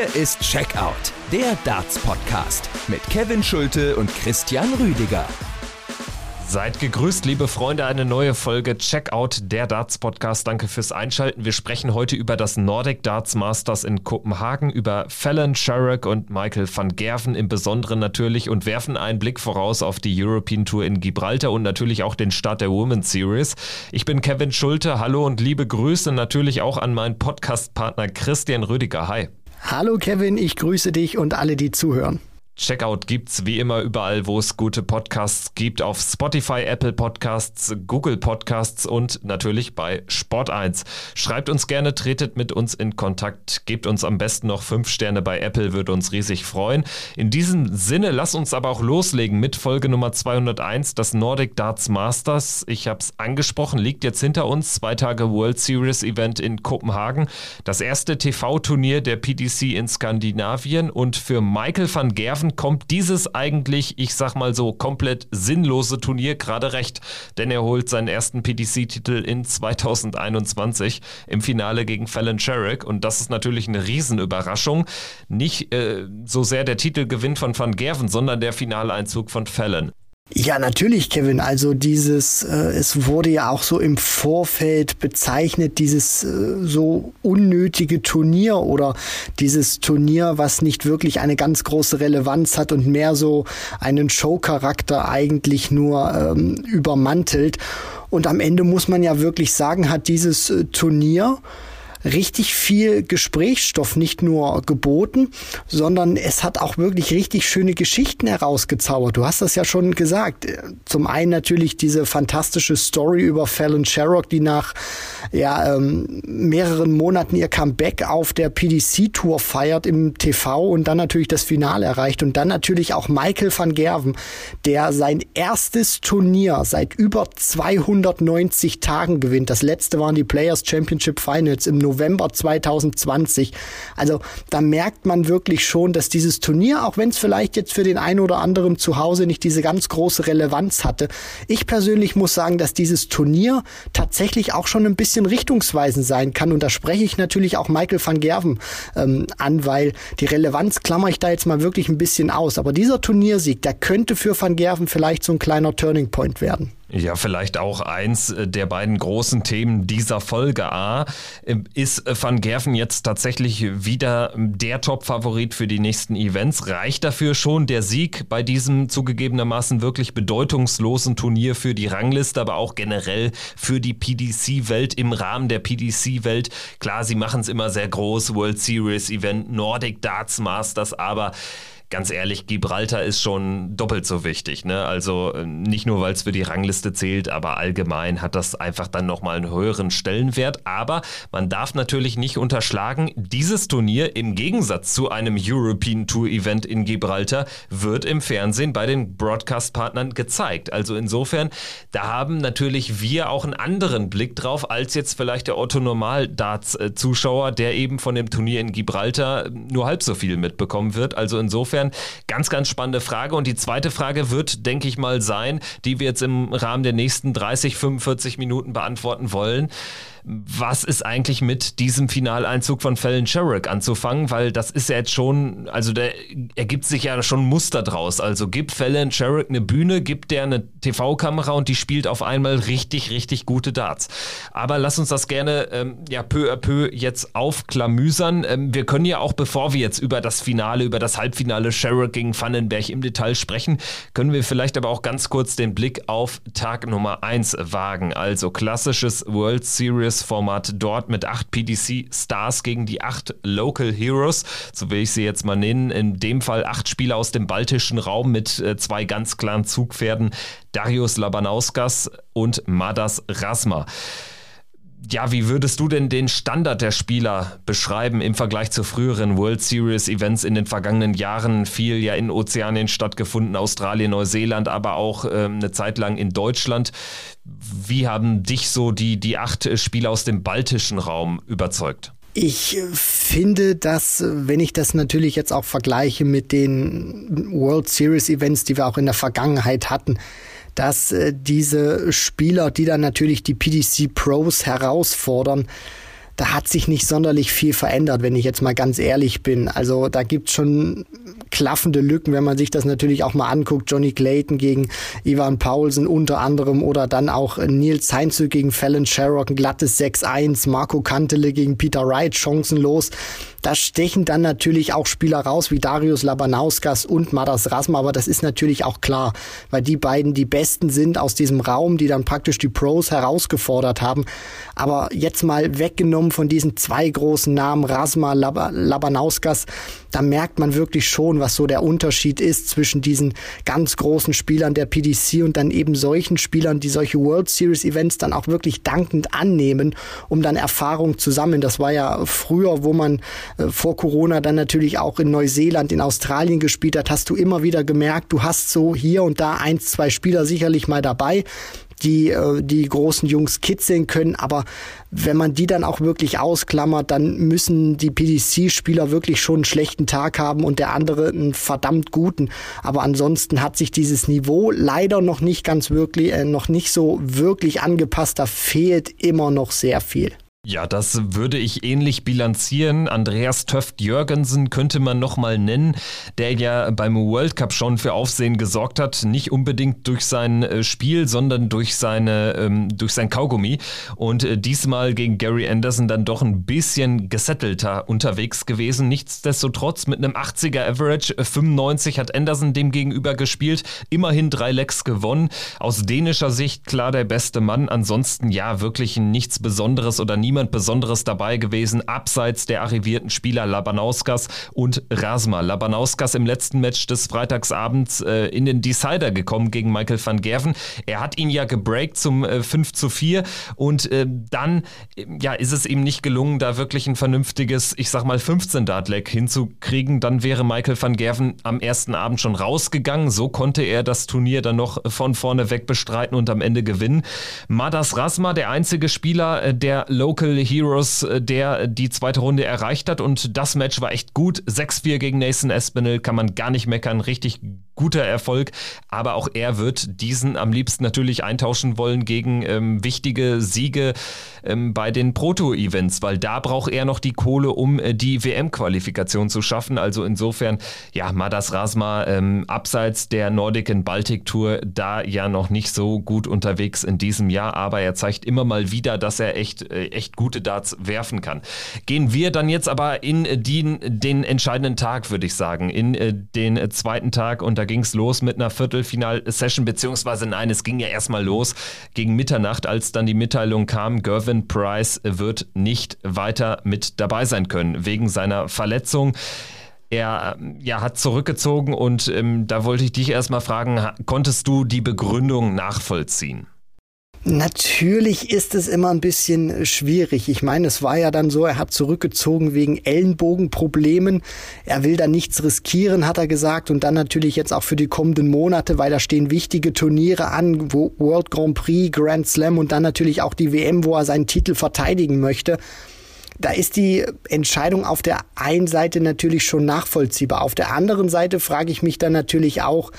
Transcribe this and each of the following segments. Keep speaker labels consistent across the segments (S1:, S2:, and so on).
S1: Hier ist Checkout, der Darts-Podcast mit Kevin Schulte und Christian Rüdiger.
S2: Seid gegrüßt, liebe Freunde, eine neue Folge Checkout, der Darts Podcast. Danke fürs Einschalten. Wir sprechen heute über das Nordic Darts Masters in Kopenhagen, über Fallon Sherrock und Michael van Gerven im Besonderen natürlich und werfen einen Blick voraus auf die European Tour in Gibraltar und natürlich auch den Start der Women's Series. Ich bin Kevin Schulte. Hallo und liebe Grüße natürlich auch an meinen Podcast-Partner Christian Rüdiger. Hi.
S3: Hallo Kevin, ich grüße dich und alle, die zuhören.
S2: Checkout gibt's wie immer überall, wo es gute Podcasts gibt, auf Spotify, Apple Podcasts, Google Podcasts und natürlich bei Sport1. Schreibt uns gerne, tretet mit uns in Kontakt, gebt uns am besten noch fünf Sterne bei Apple, würde uns riesig freuen. In diesem Sinne, lass uns aber auch loslegen mit Folge Nummer 201, das Nordic Darts Masters. Ich habe es angesprochen, liegt jetzt hinter uns, zwei Tage World Series Event in Kopenhagen, das erste TV-Turnier der PDC in Skandinavien und für Michael van Gerven kommt dieses eigentlich, ich sag mal so, komplett sinnlose Turnier gerade recht, denn er holt seinen ersten PDC-Titel in 2021 im Finale gegen Fallon Sherrick und das ist natürlich eine Riesenüberraschung. Nicht äh, so sehr der Titelgewinn von Van Gerven, sondern der Finaleinzug von Fallon.
S3: Ja, natürlich, Kevin. Also dieses, äh, es wurde ja auch so im Vorfeld bezeichnet, dieses äh, so unnötige Turnier oder dieses Turnier, was nicht wirklich eine ganz große Relevanz hat und mehr so einen Showcharakter eigentlich nur ähm, übermantelt. Und am Ende muss man ja wirklich sagen, hat dieses äh, Turnier richtig viel Gesprächsstoff nicht nur geboten, sondern es hat auch wirklich richtig schöne Geschichten herausgezaubert. Du hast das ja schon gesagt. Zum einen natürlich diese fantastische Story über Fallon Sherrock, die nach ja, ähm, mehreren Monaten ihr Comeback auf der PDC-Tour feiert im TV und dann natürlich das Finale erreicht. Und dann natürlich auch Michael van Gerven, der sein erstes Turnier seit über 290 Tagen gewinnt. Das letzte waren die Players Championship Finals im November 2020. Also da merkt man wirklich schon, dass dieses Turnier, auch wenn es vielleicht jetzt für den einen oder anderen zu Hause nicht diese ganz große Relevanz hatte, ich persönlich muss sagen, dass dieses Turnier tatsächlich auch schon ein bisschen richtungsweisend sein kann. Und da spreche ich natürlich auch Michael van Gerven ähm, an, weil die Relevanz klammer ich da jetzt mal wirklich ein bisschen aus. Aber dieser Turniersieg, der könnte für van Gerven vielleicht so ein kleiner Turning Point werden.
S2: Ja, vielleicht auch eins äh, der beiden großen Themen dieser Folge A. Äh, ist äh, Van Gerven jetzt tatsächlich wieder der Top-Favorit für die nächsten Events? Reicht dafür schon der Sieg bei diesem zugegebenermaßen wirklich bedeutungslosen Turnier für die Rangliste, aber auch generell für die PDC-Welt im Rahmen der PDC-Welt? Klar, sie machen es immer sehr groß, World Series Event, Nordic Darts Masters, aber ganz ehrlich, Gibraltar ist schon doppelt so wichtig. Ne? Also äh, nicht nur, weil es für die Rangliste zählt, aber allgemein hat das einfach dann nochmal einen höheren Stellenwert. Aber man darf natürlich nicht unterschlagen, dieses Turnier im Gegensatz zu einem European Tour Event in Gibraltar wird im Fernsehen bei den Broadcast-Partnern gezeigt. Also insofern, da haben natürlich wir auch einen anderen Blick drauf, als jetzt vielleicht der Otto-Normal-Darts-Zuschauer, der eben von dem Turnier in Gibraltar nur halb so viel mitbekommen wird. Also insofern Insofern ganz, ganz spannende Frage. Und die zweite Frage wird, denke ich mal, sein, die wir jetzt im Rahmen der nächsten 30, 45 Minuten beantworten wollen was ist eigentlich mit diesem Finaleinzug von Fallon Sherrick anzufangen, weil das ist ja jetzt schon, also da ergibt sich ja schon ein Muster draus. Also gibt Fallon Sherrick eine Bühne, gibt der eine TV-Kamera und die spielt auf einmal richtig, richtig gute Darts. Aber lass uns das gerne ähm, ja peu à peu jetzt aufklamüsern. Ähm, wir können ja auch, bevor wir jetzt über das Finale, über das Halbfinale Sherrick gegen Vandenberg im Detail sprechen, können wir vielleicht aber auch ganz kurz den Blick auf Tag Nummer 1 wagen. Also klassisches World Series Series-Format dort mit acht PDC-Stars gegen die acht Local Heroes, so will ich sie jetzt mal nennen. In dem Fall acht Spieler aus dem baltischen Raum mit äh, zwei ganz klaren Zugpferden, Darius Labanauskas und Madas Rasma. Ja, wie würdest du denn den Standard der Spieler beschreiben im Vergleich zu früheren World Series Events in den vergangenen Jahren? Viel ja in Ozeanien stattgefunden, Australien, Neuseeland, aber auch äh, eine Zeit lang in Deutschland. Wie haben dich so die, die acht Spieler aus dem baltischen Raum überzeugt?
S3: Ich finde, dass, wenn ich das natürlich jetzt auch vergleiche mit den World Series Events, die wir auch in der Vergangenheit hatten, dass äh, diese Spieler, die dann natürlich die PDC Pros herausfordern, da hat sich nicht sonderlich viel verändert, wenn ich jetzt mal ganz ehrlich bin. Also da gibt's schon klaffende Lücken, wenn man sich das natürlich auch mal anguckt. Johnny Clayton gegen Ivan Paulsen unter anderem oder dann auch Nils Heinze gegen Fallon Sherrock, ein glattes 6-1, Marco Kantele gegen Peter Wright, chancenlos. Da stechen dann natürlich auch Spieler raus wie Darius Labanauskas und Madas Rasma, aber das ist natürlich auch klar, weil die beiden die Besten sind aus diesem Raum, die dann praktisch die Pros herausgefordert haben. Aber jetzt mal weggenommen von diesen zwei großen Namen, Rasma, Lab Labanauskas, da merkt man wirklich schon, was so der Unterschied ist zwischen diesen ganz großen Spielern der PDC und dann eben solchen Spielern, die solche World Series Events dann auch wirklich dankend annehmen, um dann Erfahrung zu sammeln. Das war ja früher, wo man vor Corona dann natürlich auch in Neuseeland, in Australien gespielt hat, hast du immer wieder gemerkt, du hast so hier und da eins, zwei Spieler sicherlich mal dabei, die äh, die großen Jungs kitzeln können, aber wenn man die dann auch wirklich ausklammert, dann müssen die PDC-Spieler wirklich schon einen schlechten Tag haben und der andere einen verdammt guten. Aber ansonsten hat sich dieses Niveau leider noch nicht ganz wirklich, äh, noch nicht so wirklich angepasst. Da fehlt immer noch sehr viel.
S2: Ja, das würde ich ähnlich bilanzieren. Andreas Töft-Jürgensen könnte man nochmal nennen, der ja beim World Cup schon für Aufsehen gesorgt hat. Nicht unbedingt durch sein äh, Spiel, sondern durch, seine, ähm, durch sein Kaugummi. Und äh, diesmal gegen Gary Anderson dann doch ein bisschen gesettelter unterwegs gewesen. Nichtsdestotrotz mit einem 80er Average, 95 hat Anderson dem gegenüber gespielt. Immerhin drei Lecks gewonnen. Aus dänischer Sicht klar der beste Mann. Ansonsten ja, wirklich nichts Besonderes oder nie niemand Besonderes dabei gewesen, abseits der arrivierten Spieler Labanauskas und Rasma. Labanauskas im letzten Match des Freitagsabends äh, in den Decider gekommen gegen Michael van Gerven. Er hat ihn ja gebreakt zum äh, 5 zu 4 und äh, dann ja, ist es ihm nicht gelungen, da wirklich ein vernünftiges, ich sag mal 15 Dart-Leg hinzukriegen. Dann wäre Michael van Gerven am ersten Abend schon rausgegangen. So konnte er das Turnier dann noch von vorne weg bestreiten und am Ende gewinnen. Madas Rasma, der einzige Spieler, äh, der Local Local Heroes, äh, der die zweite Runde erreicht hat. Und das Match war echt gut. 6-4 gegen Nathan Espinel kann man gar nicht meckern. Richtig guter Erfolg. Aber auch er wird diesen am liebsten natürlich eintauschen wollen gegen ähm, wichtige Siege ähm, bei den Proto-Events, weil da braucht er noch die Kohle, um äh, die WM-Qualifikation zu schaffen. Also insofern, ja, Madas Rasma ähm, abseits der Nordic and Baltic Tour da ja noch nicht so gut unterwegs in diesem Jahr, aber er zeigt immer mal wieder, dass er echt, äh, echt gute Darts werfen kann. Gehen wir dann jetzt aber in den, den entscheidenden Tag, würde ich sagen, in äh, den zweiten Tag und da ging es los mit einer Viertelfinal-Session, beziehungsweise nein, es ging ja erstmal los gegen Mitternacht, als dann die Mitteilung kam, Gervin Price wird nicht weiter mit dabei sein können, wegen seiner Verletzung. Er ja, hat zurückgezogen und ähm, da wollte ich dich erstmal fragen, konntest du die Begründung nachvollziehen?
S3: Natürlich ist es immer ein bisschen schwierig. Ich meine, es war ja dann so, er hat zurückgezogen wegen Ellenbogenproblemen. Er will da nichts riskieren, hat er gesagt. Und dann natürlich jetzt auch für die kommenden Monate, weil da stehen wichtige Turniere an, wo World Grand Prix, Grand Slam und dann natürlich auch die WM, wo er seinen Titel verteidigen möchte. Da ist die Entscheidung auf der einen Seite natürlich schon nachvollziehbar. Auf der anderen Seite frage ich mich dann natürlich auch,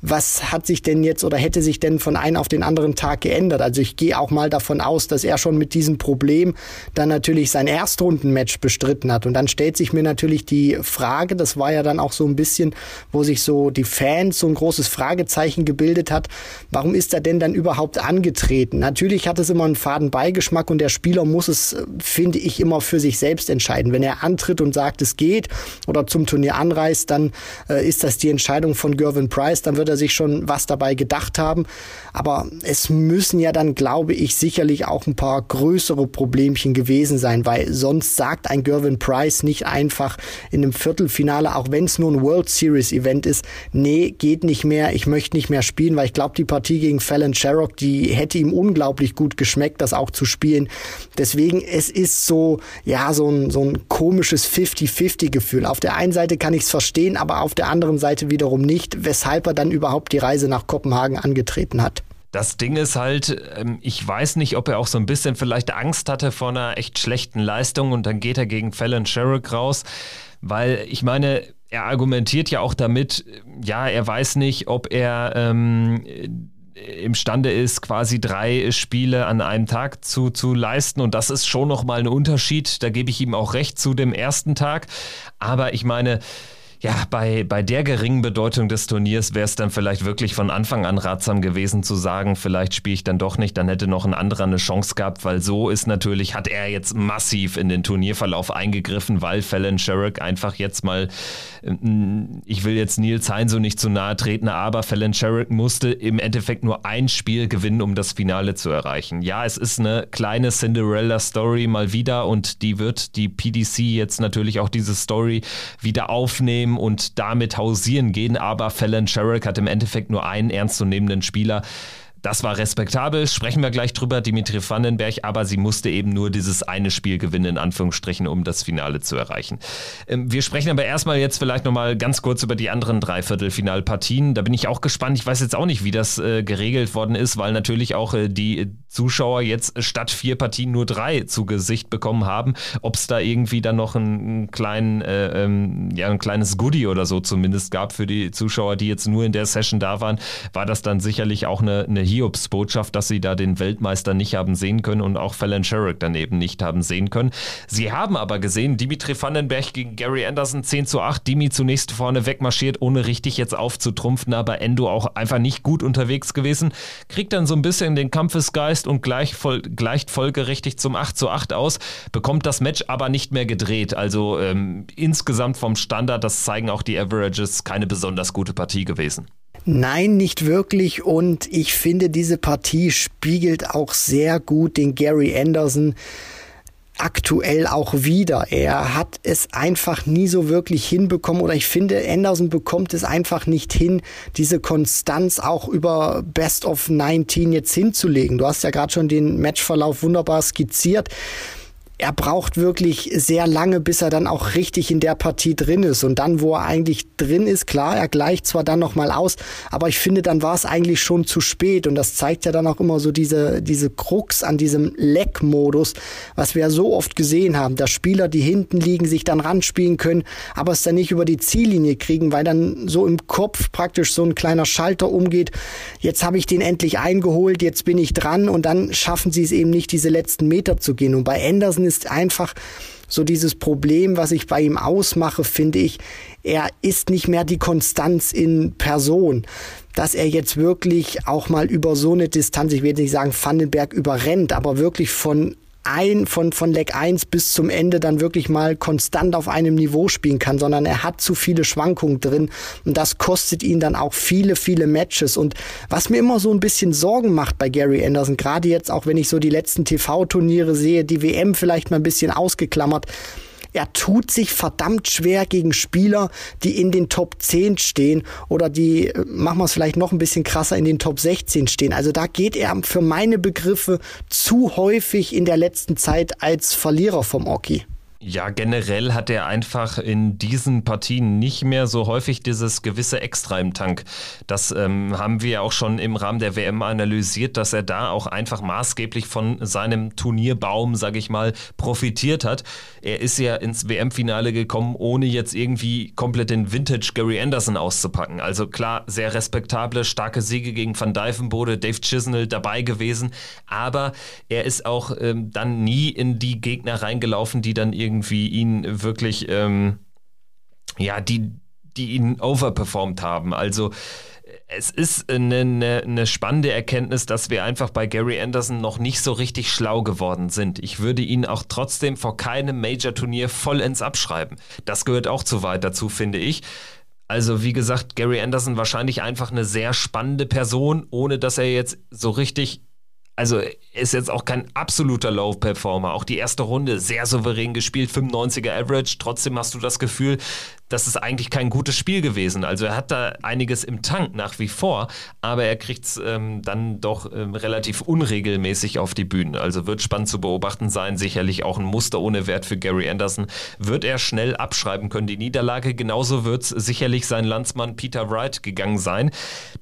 S3: was hat sich denn jetzt oder hätte sich denn von einem auf den anderen Tag geändert? Also ich gehe auch mal davon aus, dass er schon mit diesem Problem dann natürlich sein Erstrundenmatch bestritten hat. Und dann stellt sich mir natürlich die Frage, das war ja dann auch so ein bisschen, wo sich so die Fans so ein großes Fragezeichen gebildet hat, warum ist er denn dann überhaupt angetreten? Natürlich hat es immer einen faden Beigeschmack und der Spieler muss es, finde ich, immer für sich selbst entscheiden. Wenn er antritt und sagt, es geht oder zum Turnier anreist, dann äh, ist das die Entscheidung von Gervin Price, dann wird wird er sich schon was dabei gedacht haben. Aber es müssen ja dann, glaube ich, sicherlich auch ein paar größere Problemchen gewesen sein, weil sonst sagt ein Gervin Price nicht einfach in einem Viertelfinale, auch wenn es nur ein World Series Event ist, nee, geht nicht mehr, ich möchte nicht mehr spielen, weil ich glaube, die Partie gegen Fallon Sherrock, die hätte ihm unglaublich gut geschmeckt, das auch zu spielen. Deswegen, es ist so, ja, so ein, so ein komisches 50-50 Gefühl. Auf der einen Seite kann ich es verstehen, aber auf der anderen Seite wiederum nicht, weshalb er dann überhaupt die Reise nach Kopenhagen angetreten hat.
S2: Das Ding ist halt, ähm, ich weiß nicht, ob er auch so ein bisschen vielleicht Angst hatte vor einer echt schlechten Leistung und dann geht er gegen Fallon Sherrick raus, weil ich meine, er argumentiert ja auch damit, ja, er weiß nicht, ob er ähm, imstande ist, quasi drei Spiele an einem Tag zu, zu leisten. Und das ist schon nochmal ein Unterschied. Da gebe ich ihm auch recht zu dem ersten Tag. Aber ich meine, ja, bei, bei der geringen Bedeutung des Turniers wäre es dann vielleicht wirklich von Anfang an ratsam gewesen zu sagen, vielleicht spiele ich dann doch nicht, dann hätte noch ein anderer eine Chance gehabt, weil so ist natürlich, hat er jetzt massiv in den Turnierverlauf eingegriffen, weil Fallon Sherrick einfach jetzt mal, mm, ich will jetzt Nils Hein so nicht zu nahe treten, aber Fallon Sherrick musste im Endeffekt nur ein Spiel gewinnen, um das Finale zu erreichen. Ja, es ist eine kleine Cinderella-Story mal wieder und die wird die PDC jetzt natürlich auch diese Story wieder aufnehmen nehmen und damit hausieren gehen, aber Fallon Sherrick hat im Endeffekt nur einen ernstzunehmenden Spieler. Das war respektabel, sprechen wir gleich drüber, Dimitri Vandenberg, aber sie musste eben nur dieses eine Spiel gewinnen, in Anführungsstrichen, um das Finale zu erreichen. Ähm, wir sprechen aber erstmal jetzt vielleicht nochmal ganz kurz über die anderen Dreiviertelfinalpartien. Da bin ich auch gespannt. Ich weiß jetzt auch nicht, wie das äh, geregelt worden ist, weil natürlich auch äh, die Zuschauer jetzt statt vier Partien nur drei zu Gesicht bekommen haben. Ob es da irgendwie dann noch einen kleinen, äh, ähm, ja, ein kleines Goodie oder so zumindest gab für die Zuschauer, die jetzt nur in der Session da waren, war das dann sicherlich auch eine, eine Hiobsbotschaft, dass sie da den Weltmeister nicht haben sehen können und auch Fallon Sherrick daneben nicht haben sehen können. Sie haben aber gesehen, Dimitri Vandenberg gegen Gary Anderson 10 zu 8, Dimi zunächst vorne wegmarschiert, ohne richtig jetzt aufzutrumpfen, aber Endo auch einfach nicht gut unterwegs gewesen, kriegt dann so ein bisschen den Kampfesgeist und gleich voll, gleicht folgerichtig zum 8 zu 8 aus, bekommt das Match aber nicht mehr gedreht. Also ähm, insgesamt vom Standard, das zeigen auch die Averages, keine besonders gute Partie gewesen.
S3: Nein, nicht wirklich. Und ich finde, diese Partie spiegelt auch sehr gut den Gary Anderson aktuell auch wieder. Er hat es einfach nie so wirklich hinbekommen oder ich finde, Anderson bekommt es einfach nicht hin, diese Konstanz auch über Best of 19 jetzt hinzulegen. Du hast ja gerade schon den Matchverlauf wunderbar skizziert er braucht wirklich sehr lange, bis er dann auch richtig in der Partie drin ist. Und dann, wo er eigentlich drin ist, klar, er gleicht zwar dann nochmal aus, aber ich finde, dann war es eigentlich schon zu spät. Und das zeigt ja dann auch immer so diese, diese Krux an diesem Leck-Modus, was wir ja so oft gesehen haben, dass Spieler, die hinten liegen, sich dann ranspielen können, aber es dann nicht über die Ziellinie kriegen, weil dann so im Kopf praktisch so ein kleiner Schalter umgeht. Jetzt habe ich den endlich eingeholt, jetzt bin ich dran und dann schaffen sie es eben nicht, diese letzten Meter zu gehen. Und bei Anderson ist einfach so dieses Problem, was ich bei ihm ausmache, finde ich, er ist nicht mehr die Konstanz in Person. Dass er jetzt wirklich auch mal über so eine Distanz, ich will nicht sagen Vandenberg überrennt, aber wirklich von ein, von, von Leck 1 bis zum Ende dann wirklich mal konstant auf einem Niveau spielen kann, sondern er hat zu viele Schwankungen drin und das kostet ihn dann auch viele, viele Matches. Und was mir immer so ein bisschen Sorgen macht bei Gary Anderson, gerade jetzt auch wenn ich so die letzten TV-Turniere sehe, die WM vielleicht mal ein bisschen ausgeklammert, er tut sich verdammt schwer gegen Spieler, die in den Top 10 stehen oder die, äh, machen wir es vielleicht noch ein bisschen krasser, in den Top 16 stehen. Also da geht er für meine Begriffe zu häufig in der letzten Zeit als Verlierer vom Oki.
S2: Ja, generell hat er einfach in diesen Partien nicht mehr so häufig dieses gewisse Extra im Tank. Das ähm, haben wir auch schon im Rahmen der WM analysiert, dass er da auch einfach maßgeblich von seinem Turnierbaum, sag ich mal, profitiert hat. Er ist ja ins WM-Finale gekommen, ohne jetzt irgendwie komplett den Vintage Gary Anderson auszupacken. Also klar, sehr respektable, starke Siege gegen Van Dijvenbode, Dave Chisnell dabei gewesen, aber er ist auch ähm, dann nie in die Gegner reingelaufen, die dann irgendwie irgendwie ihn wirklich, ähm, ja, die, die ihn overperformed haben. Also es ist eine, eine, eine, spannende Erkenntnis, dass wir einfach bei Gary Anderson noch nicht so richtig schlau geworden sind. Ich würde ihn auch trotzdem vor keinem Major-Turnier vollends abschreiben. Das gehört auch zu weit dazu, finde ich. Also wie gesagt, Gary Anderson wahrscheinlich einfach eine sehr spannende Person, ohne dass er jetzt so richtig also ist jetzt auch kein absoluter Low-Performer. Auch die erste Runde sehr souverän gespielt, 95er Average. Trotzdem hast du das Gefühl, das ist eigentlich kein gutes Spiel gewesen. Also er hat da einiges im Tank nach wie vor, aber er kriegt es ähm, dann doch ähm, relativ unregelmäßig auf die Bühne. Also wird spannend zu beobachten sein. Sicherlich auch ein Muster ohne Wert für Gary Anderson. Wird er schnell abschreiben können, die Niederlage. Genauso wird es sicherlich sein Landsmann Peter Wright gegangen sein.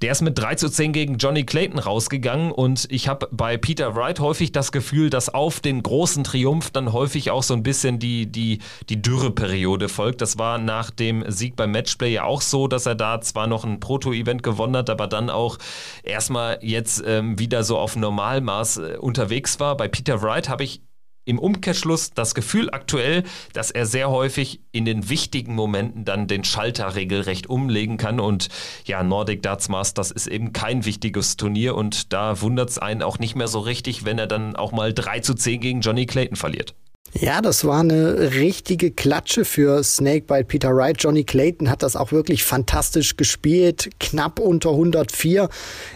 S2: Der ist mit 3 zu 10 gegen Johnny Clayton rausgegangen und ich habe bei bei Peter Wright häufig das Gefühl, dass auf den großen Triumph dann häufig auch so ein bisschen die, die, die Dürreperiode folgt. Das war nach dem Sieg beim Matchplay ja auch so, dass er da zwar noch ein Proto-Event gewonnen hat, aber dann auch erstmal jetzt ähm, wieder so auf Normalmaß äh, unterwegs war. Bei Peter Wright habe ich im Umkehrschluss das Gefühl aktuell, dass er sehr häufig in den wichtigen Momenten dann den Schalter regelrecht umlegen kann. Und ja, Nordic Darts Masters ist eben kein wichtiges Turnier und da wundert es einen auch nicht mehr so richtig, wenn er dann auch mal 3 zu 10 gegen Johnny Clayton verliert.
S3: Ja, das war eine richtige Klatsche für Snakebite Peter Wright. Johnny Clayton hat das auch wirklich fantastisch gespielt, knapp unter 104.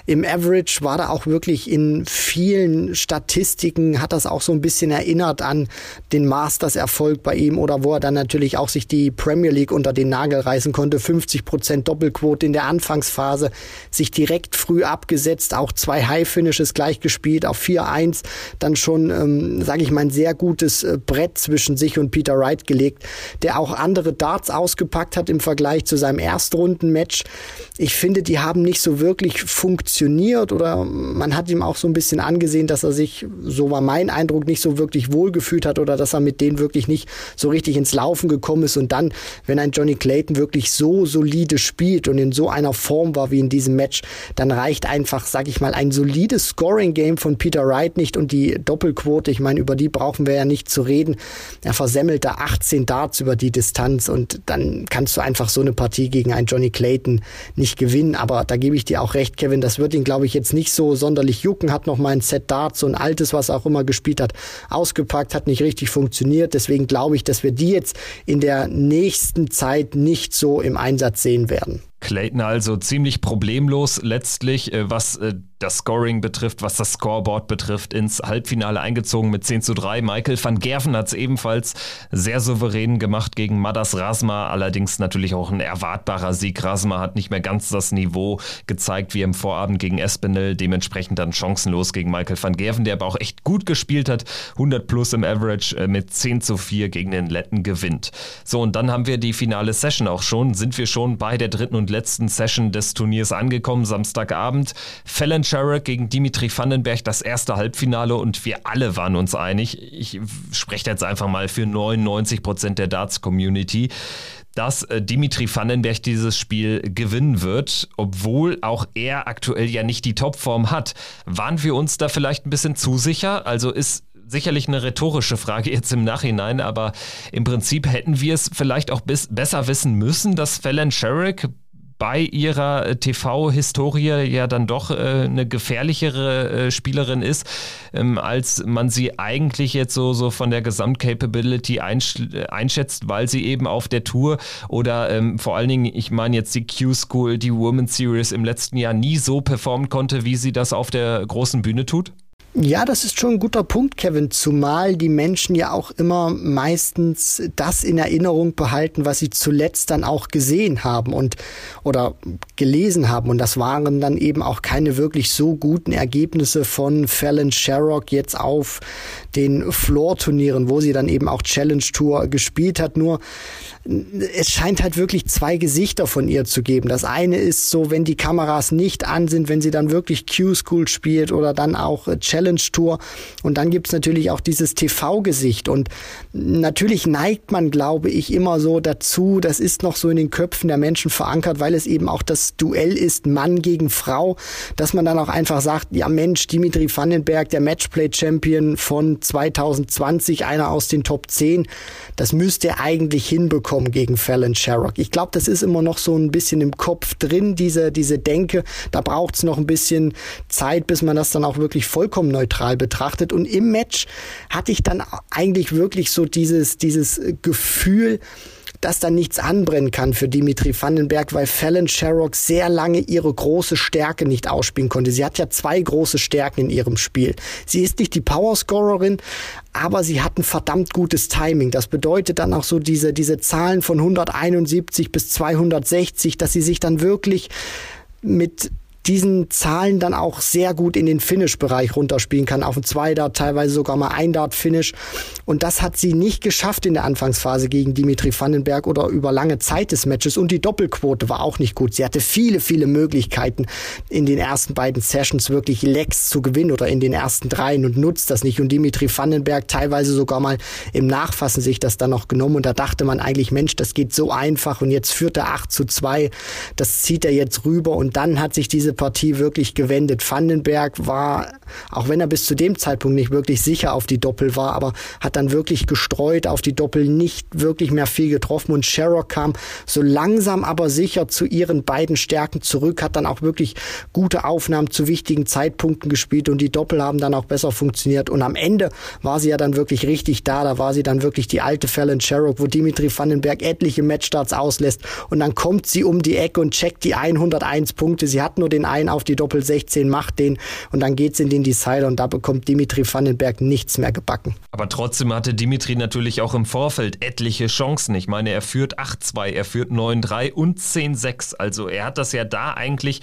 S3: Im Average war da auch wirklich in vielen Statistiken, hat das auch so ein bisschen erinnert an den Masters-Erfolg bei ihm oder wo er dann natürlich auch sich die Premier League unter den Nagel reißen konnte. 50 Prozent Doppelquote in der Anfangsphase, sich direkt früh abgesetzt, auch zwei High-Finishes gleich gespielt, auf 4-1, dann schon, ähm, sage ich mal, ein sehr gutes äh, Brett zwischen sich und Peter Wright gelegt, der auch andere Darts ausgepackt hat im Vergleich zu seinem Erstrundenmatch. Ich finde, die haben nicht so wirklich funktioniert oder man hat ihm auch so ein bisschen angesehen, dass er sich, so war mein Eindruck, nicht so wirklich wohlgefühlt hat oder dass er mit denen wirklich nicht so richtig ins Laufen gekommen ist. Und dann, wenn ein Johnny Clayton wirklich so solide spielt und in so einer Form war wie in diesem Match, dann reicht einfach, sag ich mal, ein solides Scoring-Game von Peter Wright nicht und die Doppelquote, ich meine, über die brauchen wir ja nicht zu reden reden. Er versemmelt da 18 Darts über die Distanz und dann kannst du einfach so eine Partie gegen einen Johnny Clayton nicht gewinnen. Aber da gebe ich dir auch recht, Kevin, das wird ihn, glaube ich, jetzt nicht so sonderlich jucken. Hat noch mal ein Set Darts, so ein altes, was auch immer gespielt hat, ausgepackt, hat nicht richtig funktioniert. Deswegen glaube ich, dass wir die jetzt in der nächsten Zeit nicht so im Einsatz sehen werden.
S2: Clayton also ziemlich problemlos letztlich, äh, was äh, das Scoring betrifft, was das Scoreboard betrifft, ins Halbfinale eingezogen mit 10 zu 3. Michael van Gerven hat es ebenfalls sehr souverän gemacht gegen Madas Rasma, allerdings natürlich auch ein erwartbarer Sieg. Rasma hat nicht mehr ganz das Niveau gezeigt wie im Vorabend gegen Espinel, dementsprechend dann chancenlos gegen Michael van Gerven, der aber auch echt gut gespielt hat, 100 plus im Average äh, mit 10 zu 4 gegen den Letten gewinnt. So, und dann haben wir die finale Session auch schon, sind wir schon bei der dritten und letzten Session des Turniers angekommen, Samstagabend. Fallon Sherrick gegen Dimitri Vandenberg, das erste Halbfinale und wir alle waren uns einig. Ich spreche jetzt einfach mal für 99 Prozent der Darts-Community dass äh, Dimitri Vandenberg dieses Spiel gewinnen wird, obwohl auch er aktuell ja nicht die Topform hat. Waren wir uns da vielleicht ein bisschen zu sicher? Also ist sicherlich eine rhetorische Frage jetzt im Nachhinein, aber im Prinzip hätten wir es vielleicht auch bis, besser wissen müssen, dass Fallon Sherrick bei ihrer äh, TV-Historie ja dann doch äh, eine gefährlichere äh, Spielerin ist, ähm, als man sie eigentlich jetzt so, so von der Gesamtcapability einschätzt, weil sie eben auf der Tour oder ähm, vor allen Dingen, ich meine jetzt die Q-School, die Women's Series im letzten Jahr nie so performen konnte, wie sie das auf der großen Bühne tut?
S3: Ja, das ist schon ein guter Punkt, Kevin, zumal die Menschen ja auch immer meistens das in Erinnerung behalten, was sie zuletzt dann auch gesehen haben und oder gelesen haben. Und das waren dann eben auch keine wirklich so guten Ergebnisse von Fallon Sherrock jetzt auf den Floor-Turnieren, wo sie dann eben auch Challenge Tour gespielt hat. Nur es scheint halt wirklich zwei Gesichter von ihr zu geben. Das eine ist so, wenn die Kameras nicht an sind, wenn sie dann wirklich Q-School spielt oder dann auch Challenge Tour. Und dann gibt's natürlich auch dieses TV-Gesicht. Und natürlich neigt man, glaube ich, immer so dazu, das ist noch so in den Köpfen der Menschen verankert, weil es eben auch das Duell ist, Mann gegen Frau, dass man dann auch einfach sagt, ja Mensch, Dimitri Vandenberg, der Matchplay-Champion von 2020, einer aus den Top 10, das müsste er eigentlich hinbekommen bekommen gegen Fallon Sherrock. Ich glaube, das ist immer noch so ein bisschen im Kopf drin, diese, diese Denke. Da braucht es noch ein bisschen Zeit, bis man das dann auch wirklich vollkommen neutral betrachtet. Und im Match hatte ich dann eigentlich wirklich so dieses, dieses Gefühl, dass da nichts anbrennen kann für Dimitri Vandenberg, weil Fallon Sherrock sehr lange ihre große Stärke nicht ausspielen konnte. Sie hat ja zwei große Stärken in ihrem Spiel. Sie ist nicht die Powerscorerin, aber sie hat ein verdammt gutes Timing. Das bedeutet dann auch so diese, diese Zahlen von 171 bis 260, dass sie sich dann wirklich mit diesen Zahlen dann auch sehr gut in den Finish-Bereich runterspielen kann, auf ein Zwei-Dart, teilweise sogar mal ein Dart-Finish. Und das hat sie nicht geschafft in der Anfangsphase gegen Dimitri Vandenberg oder über lange Zeit des Matches. Und die Doppelquote war auch nicht gut. Sie hatte viele, viele Möglichkeiten in den ersten beiden Sessions wirklich Lecks zu gewinnen oder in den ersten dreien und nutzt das nicht. Und Dimitri Vandenberg teilweise sogar mal im Nachfassen sich das dann noch genommen. Und da dachte man eigentlich, Mensch, das geht so einfach und jetzt führt er 8 zu 2. Das zieht er jetzt rüber und dann hat sich diese Partie wirklich gewendet. Vandenberg war, auch wenn er bis zu dem Zeitpunkt nicht wirklich sicher auf die Doppel war, aber hat dann wirklich gestreut auf die Doppel, nicht wirklich mehr viel getroffen und Sherrock kam so langsam aber sicher zu ihren beiden Stärken zurück, hat dann auch wirklich gute Aufnahmen zu wichtigen Zeitpunkten gespielt und die Doppel haben dann auch besser funktioniert und am Ende war sie ja dann wirklich richtig da, da war sie dann wirklich die alte Fallon Sherrock, wo Dimitri Vandenberg etliche Matchstarts auslässt und dann kommt sie um die Ecke und checkt die 101 Punkte. Sie hat nur den einen auf die Doppel 16, macht den und dann geht's in den Decider und da bekommt Dimitri Vandenberg nichts mehr gebacken.
S2: Aber trotzdem hatte Dimitri natürlich auch im Vorfeld etliche Chancen. Ich meine, er führt 8-2, er führt 9-3 und 10-6. Also er hat das ja da eigentlich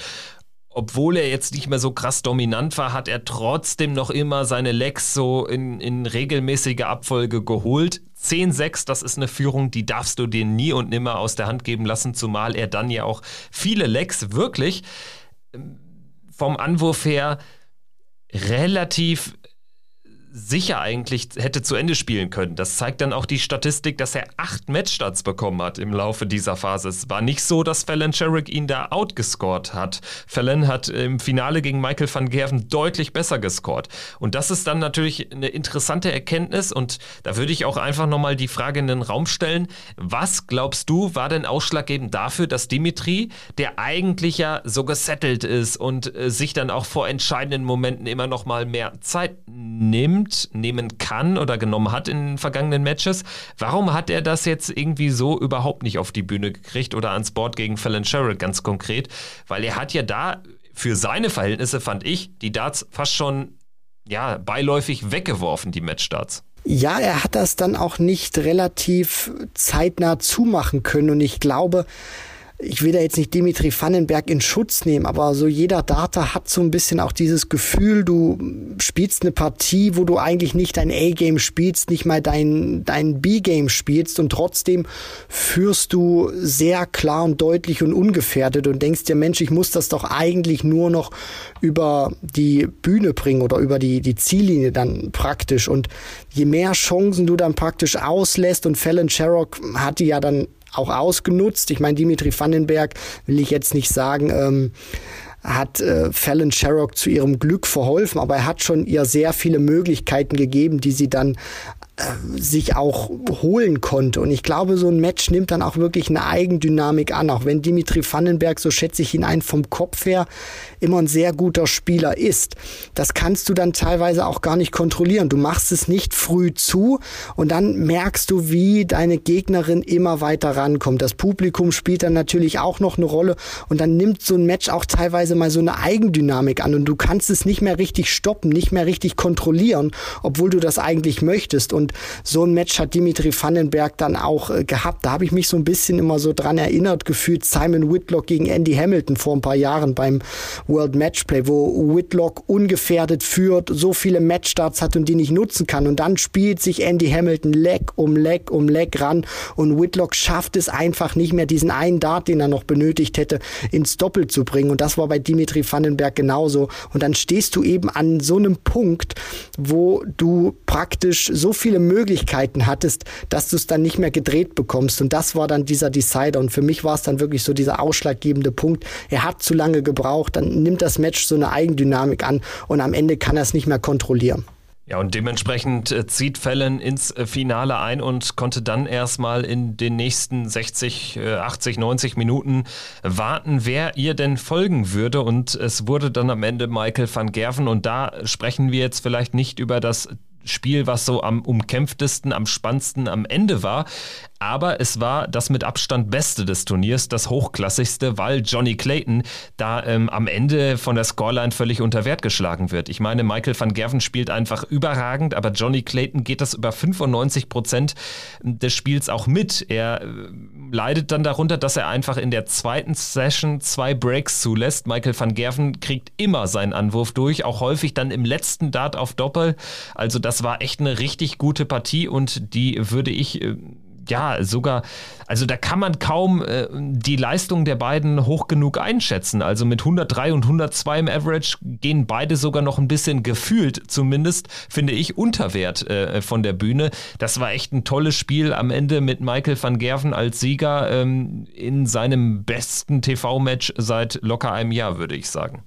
S2: obwohl er jetzt nicht mehr so krass dominant war, hat er trotzdem noch immer seine Lecks so in, in regelmäßige Abfolge geholt. 10-6, das ist eine Führung, die darfst du dir nie und nimmer aus der Hand geben lassen, zumal er dann ja auch viele Lecks wirklich vom Anwurf her relativ sicher eigentlich hätte zu Ende spielen können. Das zeigt dann auch die Statistik, dass er acht Matchstarts bekommen hat im Laufe dieser Phase. Es war nicht so, dass Fallon Sherrick ihn da outgescored hat. Fallon hat im Finale gegen Michael van Gerven deutlich besser gescored. Und das ist dann natürlich eine interessante Erkenntnis und da würde ich auch einfach nochmal die Frage in den Raum stellen. Was glaubst du, war denn ausschlaggebend dafür, dass Dimitri, der eigentlich ja so gesettelt ist und äh, sich dann auch vor entscheidenden Momenten immer noch mal mehr Zeit nimmt, nimmt, nehmen kann oder genommen hat in vergangenen Matches. Warum hat er das jetzt irgendwie so überhaupt nicht auf die Bühne gekriegt oder ans Board gegen Fallon Sherrill ganz konkret? Weil er hat ja da für seine Verhältnisse, fand ich, die Darts fast schon ja, beiläufig weggeworfen, die Matchstarts.
S3: Ja, er hat das dann auch nicht relativ zeitnah zumachen können und ich glaube, ich will da jetzt nicht Dimitri Vandenberg in Schutz nehmen, aber so jeder Data hat so ein bisschen auch dieses Gefühl, du spielst eine Partie, wo du eigentlich nicht dein A-Game spielst, nicht mal dein, dein B-Game spielst und trotzdem führst du sehr klar und deutlich und ungefährdet und denkst dir, Mensch, ich muss das doch eigentlich nur noch über die Bühne bringen oder über die, die Ziellinie dann praktisch. Und je mehr Chancen du dann praktisch auslässt und Fallon Sherrock hat die ja dann auch ausgenutzt. Ich meine, Dimitri Vandenberg will ich jetzt nicht sagen, ähm, hat äh, Fallon Sherrock zu ihrem Glück verholfen, aber er hat schon ihr sehr viele Möglichkeiten gegeben, die sie dann sich auch holen konnte. Und ich glaube, so ein Match nimmt dann auch wirklich eine Eigendynamik an. Auch wenn Dimitri Vandenberg, so schätze ich ihn ein, vom Kopf her immer ein sehr guter Spieler ist. Das kannst du dann teilweise auch gar nicht kontrollieren. Du machst es nicht früh zu und dann merkst du, wie deine Gegnerin immer weiter rankommt. Das Publikum spielt dann natürlich auch noch eine Rolle und dann nimmt so ein Match auch teilweise mal so eine Eigendynamik an und du kannst es nicht mehr richtig stoppen, nicht mehr richtig kontrollieren, obwohl du das eigentlich möchtest. Und und so ein Match hat Dimitri Vandenberg dann auch äh, gehabt. Da habe ich mich so ein bisschen immer so dran erinnert gefühlt, Simon Whitlock gegen Andy Hamilton vor ein paar Jahren beim World Matchplay, wo Whitlock ungefährdet führt, so viele Matchstarts hat und die nicht nutzen kann. Und dann spielt sich Andy Hamilton Leg um Leg um Leg ran und Whitlock schafft es einfach nicht mehr, diesen einen Dart, den er noch benötigt hätte, ins Doppel zu bringen. Und das war bei Dimitri Vandenberg genauso. Und dann stehst du eben an so einem Punkt, wo du praktisch so viele viele Möglichkeiten hattest, dass du es dann nicht mehr gedreht bekommst. Und das war dann dieser Decider. Und für mich war es dann wirklich so dieser ausschlaggebende Punkt. Er hat zu lange gebraucht, dann nimmt das Match so eine Eigendynamik an und am Ende kann er es nicht mehr kontrollieren.
S2: Ja, und dementsprechend äh, zieht Fallon ins äh, Finale ein und konnte dann erstmal in den nächsten 60, 80, 90 Minuten warten, wer ihr denn folgen würde. Und es wurde dann am Ende Michael van Gerven. Und da sprechen wir jetzt vielleicht nicht über das Spiel, was so am umkämpftesten, am spannendsten am Ende war. Aber es war das mit Abstand Beste des Turniers, das hochklassigste, weil Johnny Clayton da ähm, am Ende von der Scoreline völlig unter Wert geschlagen wird. Ich meine, Michael van Gerven spielt einfach überragend, aber Johnny Clayton geht das über 95 Prozent des Spiels auch mit. Er äh, leidet dann darunter, dass er einfach in der zweiten Session zwei Breaks zulässt. Michael van Gerven kriegt immer seinen Anwurf durch, auch häufig dann im letzten Dart auf Doppel. Also das war echt eine richtig gute Partie und die würde ich äh, ja, sogar, also da kann man kaum äh, die Leistung der beiden hoch genug einschätzen. Also mit 103 und 102 im Average gehen beide sogar noch ein bisschen gefühlt, zumindest, finde ich, unter Wert äh, von der Bühne. Das war echt ein tolles Spiel am Ende mit Michael van Gerven als Sieger ähm, in seinem besten TV-Match seit locker einem Jahr, würde ich sagen.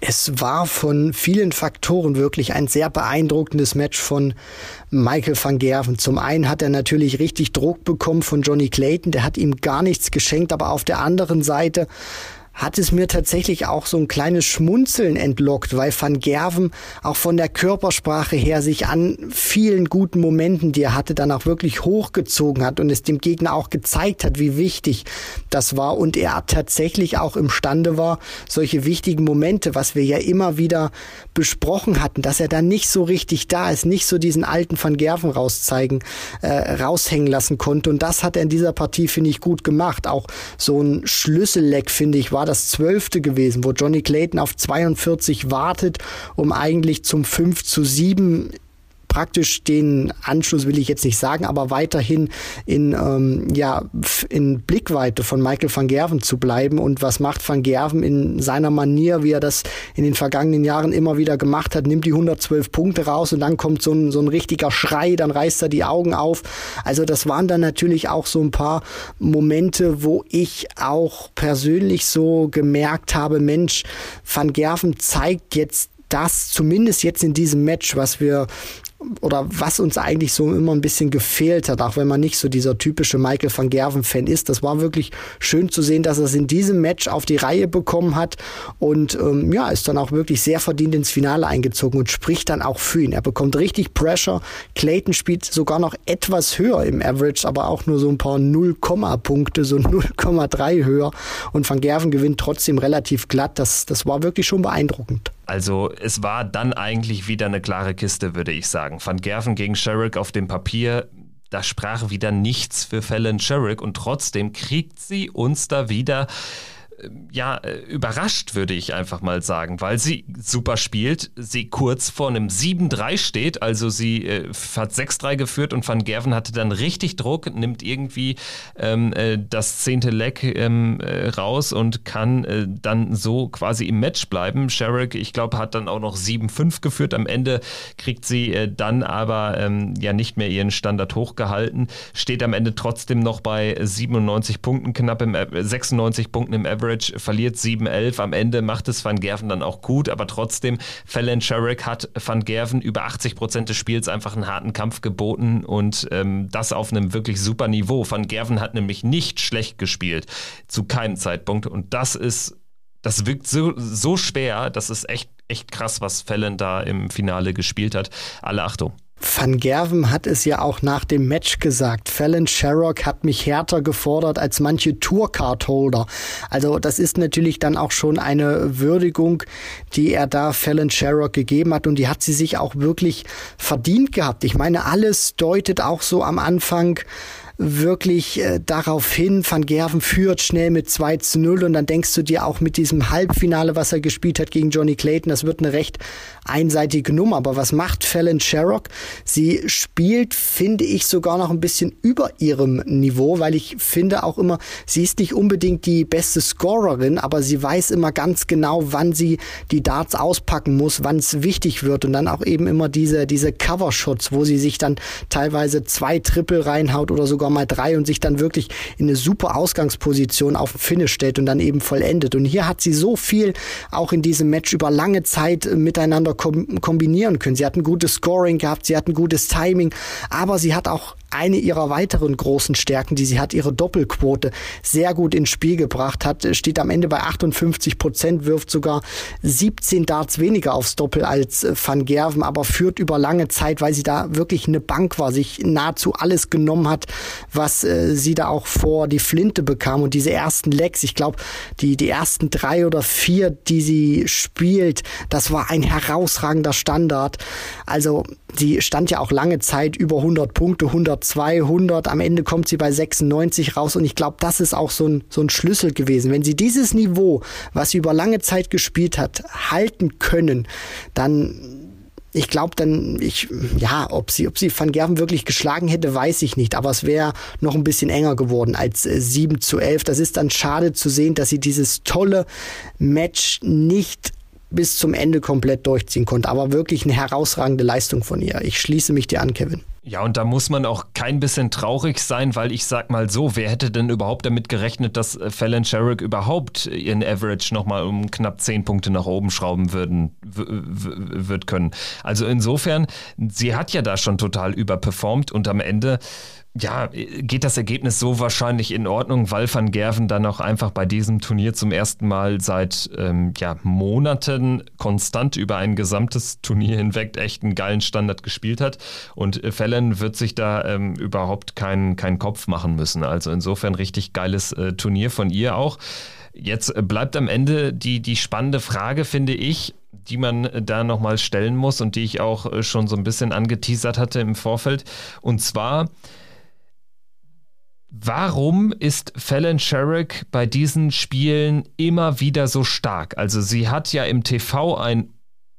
S3: Es war von vielen Faktoren wirklich ein sehr beeindruckendes Match von Michael van Gerven. Zum einen hat er natürlich richtig Druck bekommen von Johnny Clayton, der hat ihm gar nichts geschenkt, aber auf der anderen Seite hat es mir tatsächlich auch so ein kleines Schmunzeln entlockt, weil Van Gerven auch von der Körpersprache her sich an vielen guten Momenten, die er hatte, dann auch wirklich hochgezogen hat und es dem Gegner auch gezeigt hat, wie wichtig das war und er tatsächlich auch imstande war, solche wichtigen Momente, was wir ja immer wieder besprochen hatten, dass er dann nicht so richtig da ist, nicht so diesen alten Van Gerven rauszeigen, äh, raushängen lassen konnte und das hat er in dieser Partie, finde ich, gut gemacht. Auch so ein Schlüsselleck, finde ich, war das zwölfte gewesen, wo Johnny Clayton auf 42 wartet, um eigentlich zum 5 zu 7 praktisch den Anschluss will ich jetzt nicht sagen, aber weiterhin in, ähm, ja, in Blickweite von Michael van Gerven zu bleiben. Und was macht van Gerven in seiner Manier, wie er das in den vergangenen Jahren immer wieder gemacht hat, nimmt die 112 Punkte raus und dann kommt so ein, so ein richtiger Schrei, dann reißt er die Augen auf. Also das waren dann natürlich auch so ein paar Momente, wo ich auch persönlich so gemerkt habe, Mensch, van Gerven zeigt jetzt das zumindest jetzt in diesem Match, was wir oder was uns eigentlich so immer ein bisschen gefehlt hat, auch wenn man nicht so dieser typische Michael van Gerven-Fan ist. Das war wirklich schön zu sehen, dass er es in diesem Match auf die Reihe bekommen hat und ähm, ja, ist dann auch wirklich sehr verdient ins Finale eingezogen und spricht dann auch für ihn. Er bekommt richtig Pressure. Clayton spielt sogar noch etwas höher im Average, aber auch nur so ein paar 0, Punkte, so 0,3 höher und van Gerven gewinnt trotzdem relativ glatt. Das, das war wirklich schon beeindruckend.
S2: Also es war dann eigentlich wieder eine klare Kiste, würde ich sagen. Van Gerven gegen Sherrick auf dem Papier, da sprach wieder nichts für Fallon Sherrick und trotzdem kriegt sie uns da wieder ja, äh, überrascht, würde ich einfach mal sagen, weil sie super spielt, sie kurz vor einem 7-3 steht, also sie äh, hat 6-3 geführt und Van Gerven hatte dann richtig Druck, nimmt irgendwie ähm, äh, das zehnte Leck ähm, äh, raus und kann äh, dann so quasi im Match bleiben. Sherrick, ich glaube, hat dann auch noch 7-5 geführt. Am Ende kriegt sie dann aber ähm, ja nicht mehr ihren Standard hochgehalten, steht am Ende trotzdem noch bei 97 Punkten, knapp im 96 Punkten im Average Average, verliert 7-11. Am Ende macht es Van Gerven dann auch gut, aber trotzdem, Fallon Sherrick hat Van Gerven über 80 Prozent des Spiels einfach einen harten Kampf geboten und ähm, das auf einem wirklich super Niveau. Van Gerven hat nämlich nicht schlecht gespielt, zu keinem Zeitpunkt und das ist das wirkt so, so schwer, das ist echt, echt krass, was Fallon da im Finale gespielt hat. Alle Achtung.
S3: Van Gerven hat es ja auch nach dem Match gesagt. Fallon Sherrock hat mich härter gefordert als manche Tourcard-Holder. Also das ist natürlich dann auch schon eine Würdigung, die er da Fallon Sherrock gegeben hat und die hat sie sich auch wirklich verdient gehabt. Ich meine, alles deutet auch so am Anfang wirklich äh, darauf hin, Van Gerven führt schnell mit 2 zu 0 und dann denkst du dir auch mit diesem Halbfinale, was er gespielt hat gegen Johnny Clayton, das wird eine recht einseitige Nummer. Aber was macht Fallon Sherrock? Sie spielt, finde ich, sogar noch ein bisschen über ihrem Niveau, weil ich finde auch immer, sie ist nicht unbedingt die beste Scorerin, aber sie weiß immer ganz genau, wann sie die Darts auspacken muss, wann es wichtig wird und dann auch eben immer diese, diese Cover-Shots, wo sie sich dann teilweise zwei Triple reinhaut oder sogar mal drei und sich dann wirklich in eine super Ausgangsposition auf den Finish stellt und dann eben vollendet. Und hier hat sie so viel auch in diesem Match über lange Zeit äh, kombinieren können. Sie hat ein gutes Scoring gehabt, sie hat ein gutes Timing, aber sie hat auch eine ihrer weiteren großen Stärken, die sie hat, ihre Doppelquote sehr gut ins Spiel gebracht hat, steht am Ende bei 58 Prozent, wirft sogar 17 Darts weniger aufs Doppel als äh, Van Gerven, aber führt über lange Zeit, weil sie da wirklich eine Bank war, sich nahezu alles genommen hat, was äh, sie da auch vor die Flinte bekam und diese ersten Lecks, ich glaube, die, die ersten drei oder vier, die sie spielt, das war ein herausragender Standard. Also sie stand ja auch lange Zeit über 100 Punkte, 102, 100. Am Ende kommt sie bei 96 raus und ich glaube, das ist auch so ein, so ein Schlüssel gewesen. Wenn sie dieses Niveau, was sie über lange Zeit gespielt hat, halten können, dann ich glaube dann, ich, ja, ob sie, ob sie Van Gerven wirklich geschlagen hätte, weiß ich nicht. Aber es wäre noch ein bisschen enger geworden als äh, 7 zu 11. Das ist dann schade zu sehen, dass sie dieses tolle Match nicht bis zum Ende komplett durchziehen konnte. Aber wirklich eine herausragende Leistung von ihr. Ich schließe mich dir an, Kevin.
S2: Ja, und da muss man auch kein bisschen traurig sein, weil ich sag mal so, wer hätte denn überhaupt damit gerechnet, dass äh, Fallon Sherrick überhaupt ihren Average nochmal um knapp 10 Punkte nach oben schrauben würden, wird können. Also insofern, sie hat ja da schon total überperformt und am Ende ja, geht das Ergebnis so wahrscheinlich in Ordnung, weil Van Gerven dann auch einfach bei diesem Turnier zum ersten Mal seit ähm, ja, Monaten konstant über ein gesamtes Turnier hinweg echt einen geilen Standard gespielt hat. Und Fallon wird sich da ähm, überhaupt keinen kein Kopf machen müssen. Also insofern richtig geiles äh, Turnier von ihr auch. Jetzt bleibt am Ende die, die spannende Frage, finde ich, die man da nochmal stellen muss und die ich auch äh, schon so ein bisschen angeteasert hatte im Vorfeld. Und zwar, Warum ist Fallon Sherrick bei diesen Spielen immer wieder so stark? Also sie hat ja im TV ein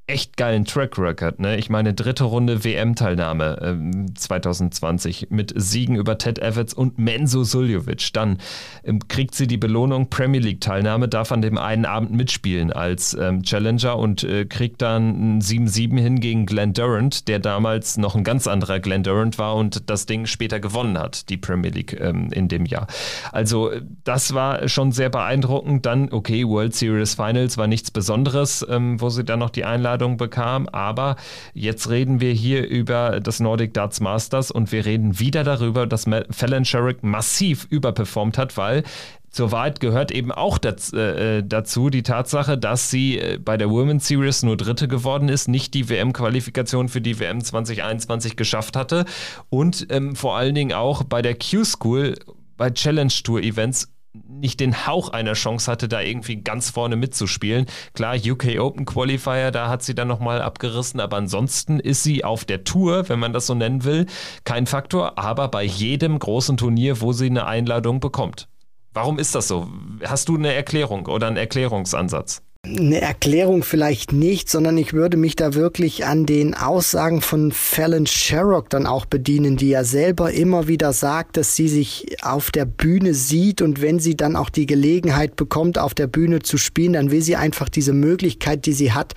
S2: echt geilen Track Record. Ne? Ich meine, dritte Runde WM-Teilnahme ähm, 2020 mit Siegen über Ted Evans und Menzo Suljovic. Dann ähm, kriegt sie die Belohnung Premier League-Teilnahme, darf an dem einen Abend mitspielen als ähm, Challenger und äh, kriegt dann ein 7-7 hin gegen Glenn Durant, der damals noch ein ganz anderer Glenn Durant war und das Ding später gewonnen hat, die Premier League ähm, in dem Jahr. Also das war schon sehr beeindruckend. Dann, okay, World Series Finals war nichts Besonderes, ähm, wo sie dann noch die Einladung Einladung bekam. Aber jetzt reden wir hier über das Nordic Darts Masters und wir reden wieder darüber, dass Fallon Sherrick massiv überperformt hat, weil zur Wahrheit gehört eben auch äh, dazu die Tatsache, dass sie äh, bei der Women's Series nur Dritte geworden ist, nicht die WM-Qualifikation für die WM 2021 geschafft hatte und ähm, vor allen Dingen auch bei der Q-School bei Challenge Tour Events nicht den Hauch einer Chance hatte, da irgendwie ganz vorne mitzuspielen. Klar, UK Open Qualifier, da hat sie dann nochmal abgerissen, aber ansonsten ist sie auf der Tour, wenn man das so nennen will, kein Faktor, aber bei jedem großen Turnier, wo sie eine Einladung bekommt. Warum ist das so? Hast du eine Erklärung oder einen Erklärungsansatz?
S3: Eine Erklärung vielleicht nicht, sondern ich würde mich da wirklich an den Aussagen von Fallon Sherrock dann auch bedienen, die ja selber immer wieder sagt, dass sie sich auf der Bühne sieht und wenn sie dann auch die Gelegenheit bekommt, auf der Bühne zu spielen, dann will sie einfach diese Möglichkeit, die sie hat,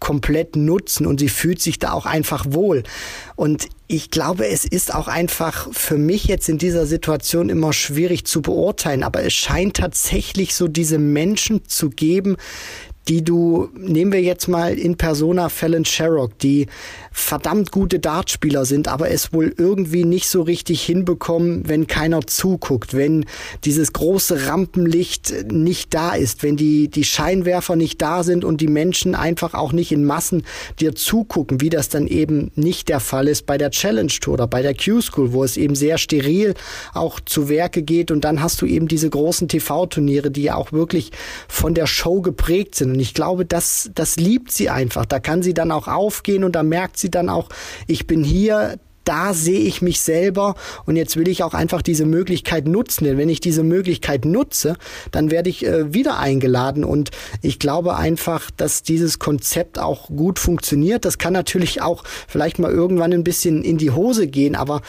S3: komplett nutzen und sie fühlt sich da auch einfach wohl. Und ich glaube, es ist auch einfach für mich jetzt in dieser Situation immer schwierig zu beurteilen, aber es scheint tatsächlich so diese Menschen zu geben, die du, nehmen wir jetzt mal in Persona Fallon Sherrock, die verdammt gute Dartspieler sind, aber es wohl irgendwie nicht so richtig hinbekommen, wenn keiner zuguckt, wenn dieses große Rampenlicht nicht da ist, wenn die, die Scheinwerfer nicht da sind und die Menschen einfach auch nicht in Massen dir zugucken, wie das dann eben nicht der Fall ist bei der Challenge Tour oder bei der Q-School, wo es eben sehr steril auch zu Werke geht und dann hast du eben diese großen TV-Turniere, die ja auch wirklich von der Show geprägt sind und ich glaube, das, das liebt sie einfach. Da kann sie dann auch aufgehen und da merkt sie dann auch, ich bin hier, da sehe ich mich selber und jetzt will ich auch einfach diese Möglichkeit nutzen. Denn wenn ich diese Möglichkeit nutze, dann werde ich äh, wieder eingeladen und ich glaube einfach, dass dieses Konzept auch gut funktioniert. Das kann natürlich auch vielleicht mal irgendwann ein bisschen in die Hose gehen, aber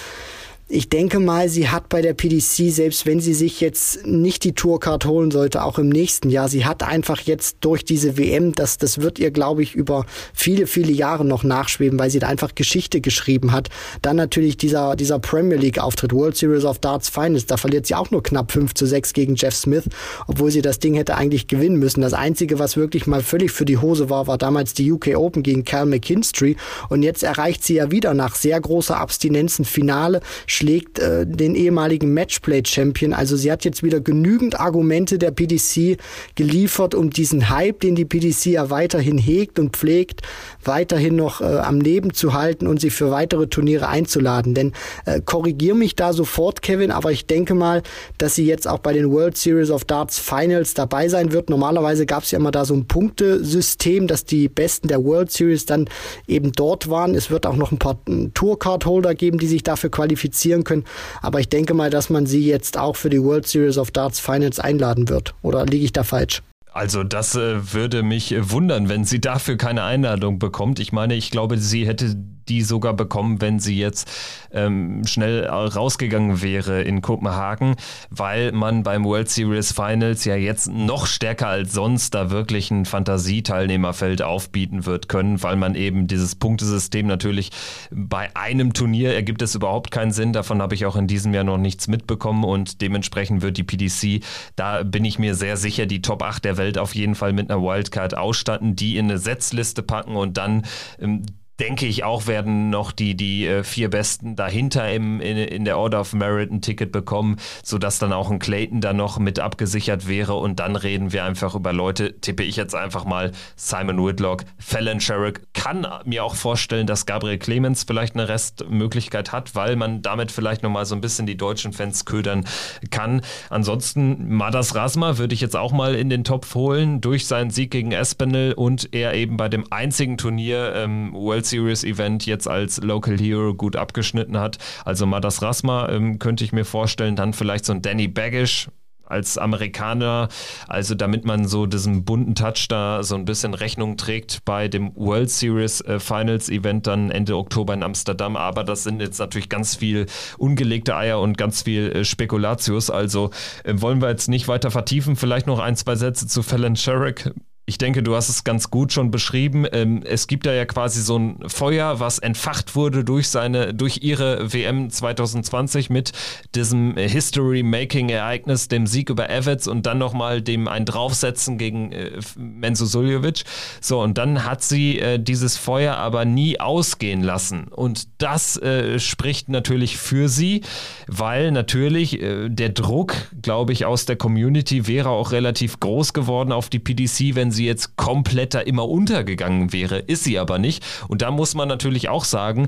S3: ich denke mal, sie hat bei der PDC, selbst wenn sie sich jetzt nicht die Tourcard holen sollte, auch im nächsten Jahr, sie hat einfach jetzt durch diese WM, das, das wird ihr, glaube ich, über viele, viele Jahre noch nachschweben, weil sie da einfach Geschichte geschrieben hat. Dann natürlich dieser, dieser Premier League Auftritt, World Series of Darts Finals, da verliert sie auch nur knapp 5 zu 6 gegen Jeff Smith, obwohl sie das Ding hätte eigentlich gewinnen müssen. Das Einzige, was wirklich mal völlig für die Hose war, war damals die UK Open gegen Cal McKinstry und jetzt erreicht sie ja wieder nach sehr großer Abstinenz ein Finale, schlägt äh, den ehemaligen Matchplay-Champion. Also sie hat jetzt wieder genügend Argumente der PDC geliefert, um diesen Hype, den die PDC ja weiterhin hegt und pflegt, weiterhin noch äh, am Leben zu halten und sie für weitere Turniere einzuladen. Denn äh, korrigier mich da sofort, Kevin, aber ich denke mal, dass sie jetzt auch bei den World Series of Darts Finals dabei sein wird. Normalerweise gab es ja immer da so ein Punktesystem, dass die Besten der World Series dann eben dort waren. Es wird auch noch ein paar Tourcard-Holder geben, die sich dafür qualifizieren können. Aber ich denke mal, dass man sie jetzt auch für die World Series of Darts Finals einladen wird. Oder liege ich da falsch?
S2: Also das äh, würde mich äh, wundern, wenn sie dafür keine Einladung bekommt. Ich meine, ich glaube, sie hätte die sogar bekommen, wenn sie jetzt ähm, schnell rausgegangen wäre in Kopenhagen, weil man beim World Series Finals ja jetzt noch stärker als sonst da wirklich ein Fantasieteilnehmerfeld aufbieten wird können, weil man eben dieses Punktesystem natürlich bei einem Turnier ergibt es überhaupt keinen Sinn. Davon habe ich auch in diesem Jahr noch nichts mitbekommen und dementsprechend wird die PDC, da bin ich mir sehr sicher, die Top 8 der Welt auf jeden Fall mit einer Wildcard ausstatten, die in eine Setzliste packen und dann ähm, denke ich auch, werden noch die, die äh, vier Besten dahinter im, in, in der Order of Merit ein Ticket bekommen, sodass dann auch ein Clayton da noch mit abgesichert wäre. Und dann reden wir einfach über Leute, tippe ich jetzt einfach mal, Simon Whitlock, Fallon Sherrick. Kann mir auch vorstellen, dass Gabriel Clemens vielleicht eine Restmöglichkeit hat, weil man damit vielleicht nochmal so ein bisschen die deutschen Fans ködern kann. Ansonsten, Madas Rasma würde ich jetzt auch mal in den Topf holen, durch seinen Sieg gegen Espinel und er eben bei dem einzigen Turnier ähm, World World Series Event jetzt als Local Hero gut abgeschnitten hat. Also Madas Rasma ähm, könnte ich mir vorstellen, dann vielleicht so ein Danny Baggish, als Amerikaner, also damit man so diesen bunten Touch da so ein bisschen Rechnung trägt bei dem World Series äh, Finals Event dann Ende Oktober in Amsterdam. Aber das sind jetzt natürlich ganz viel ungelegte Eier und ganz viel äh, Spekulatius. Also äh, wollen wir jetzt nicht weiter vertiefen. Vielleicht noch ein, zwei Sätze zu Fallon Sherrick. Ich denke, du hast es ganz gut schon beschrieben. Ähm, es gibt da ja quasi so ein Feuer, was entfacht wurde durch seine, durch ihre WM 2020 mit diesem History-Making-Ereignis, dem Sieg über Evans und dann nochmal dem ein Draufsetzen gegen äh, Menzo Suljovic. So, und dann hat sie äh, dieses Feuer aber nie ausgehen lassen. Und das äh, spricht natürlich für sie, weil natürlich der Druck, glaube ich, aus der Community wäre auch relativ groß geworden auf die PDC, wenn sie jetzt komplett da immer untergegangen wäre. Ist sie aber nicht. Und da muss man natürlich auch sagen,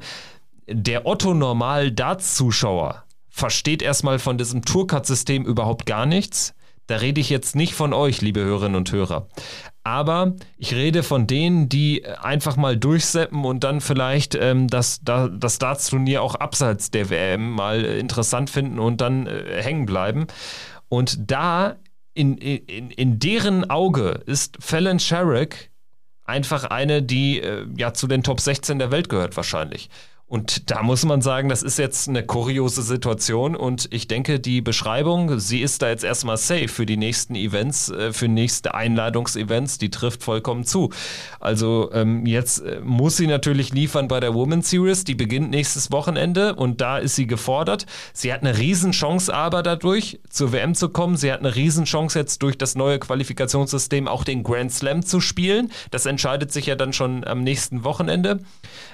S2: der Otto-Normal-Darts-Zuschauer versteht erstmal von diesem Tourcard-System überhaupt gar nichts. Da rede ich jetzt nicht von euch, liebe Hörerinnen und Hörer. Aber ich rede von denen, die einfach mal durchseppen und dann vielleicht ähm, das, das Darts-Turnier auch abseits der WM mal interessant finden und dann äh, hängen bleiben. Und da in, in, in deren Auge ist Fallon Sherrick einfach eine, die äh, ja zu den Top 16 der Welt gehört wahrscheinlich. Und da muss man sagen, das ist jetzt eine kuriose Situation und ich denke, die Beschreibung, sie ist da jetzt erstmal safe für die nächsten Events, äh, für nächste Einladungsevents, die trifft vollkommen zu. Also ähm, jetzt äh, muss sie natürlich liefern bei der Women's Series, die beginnt nächstes Wochenende und da ist sie gefordert. Sie hat eine Riesenchance aber dadurch, zur WM zu kommen. Sie hat eine Riesenchance jetzt durch das neue Qualifikationssystem auch den Grand Slam zu spielen. Das entscheidet sich ja dann schon am nächsten Wochenende.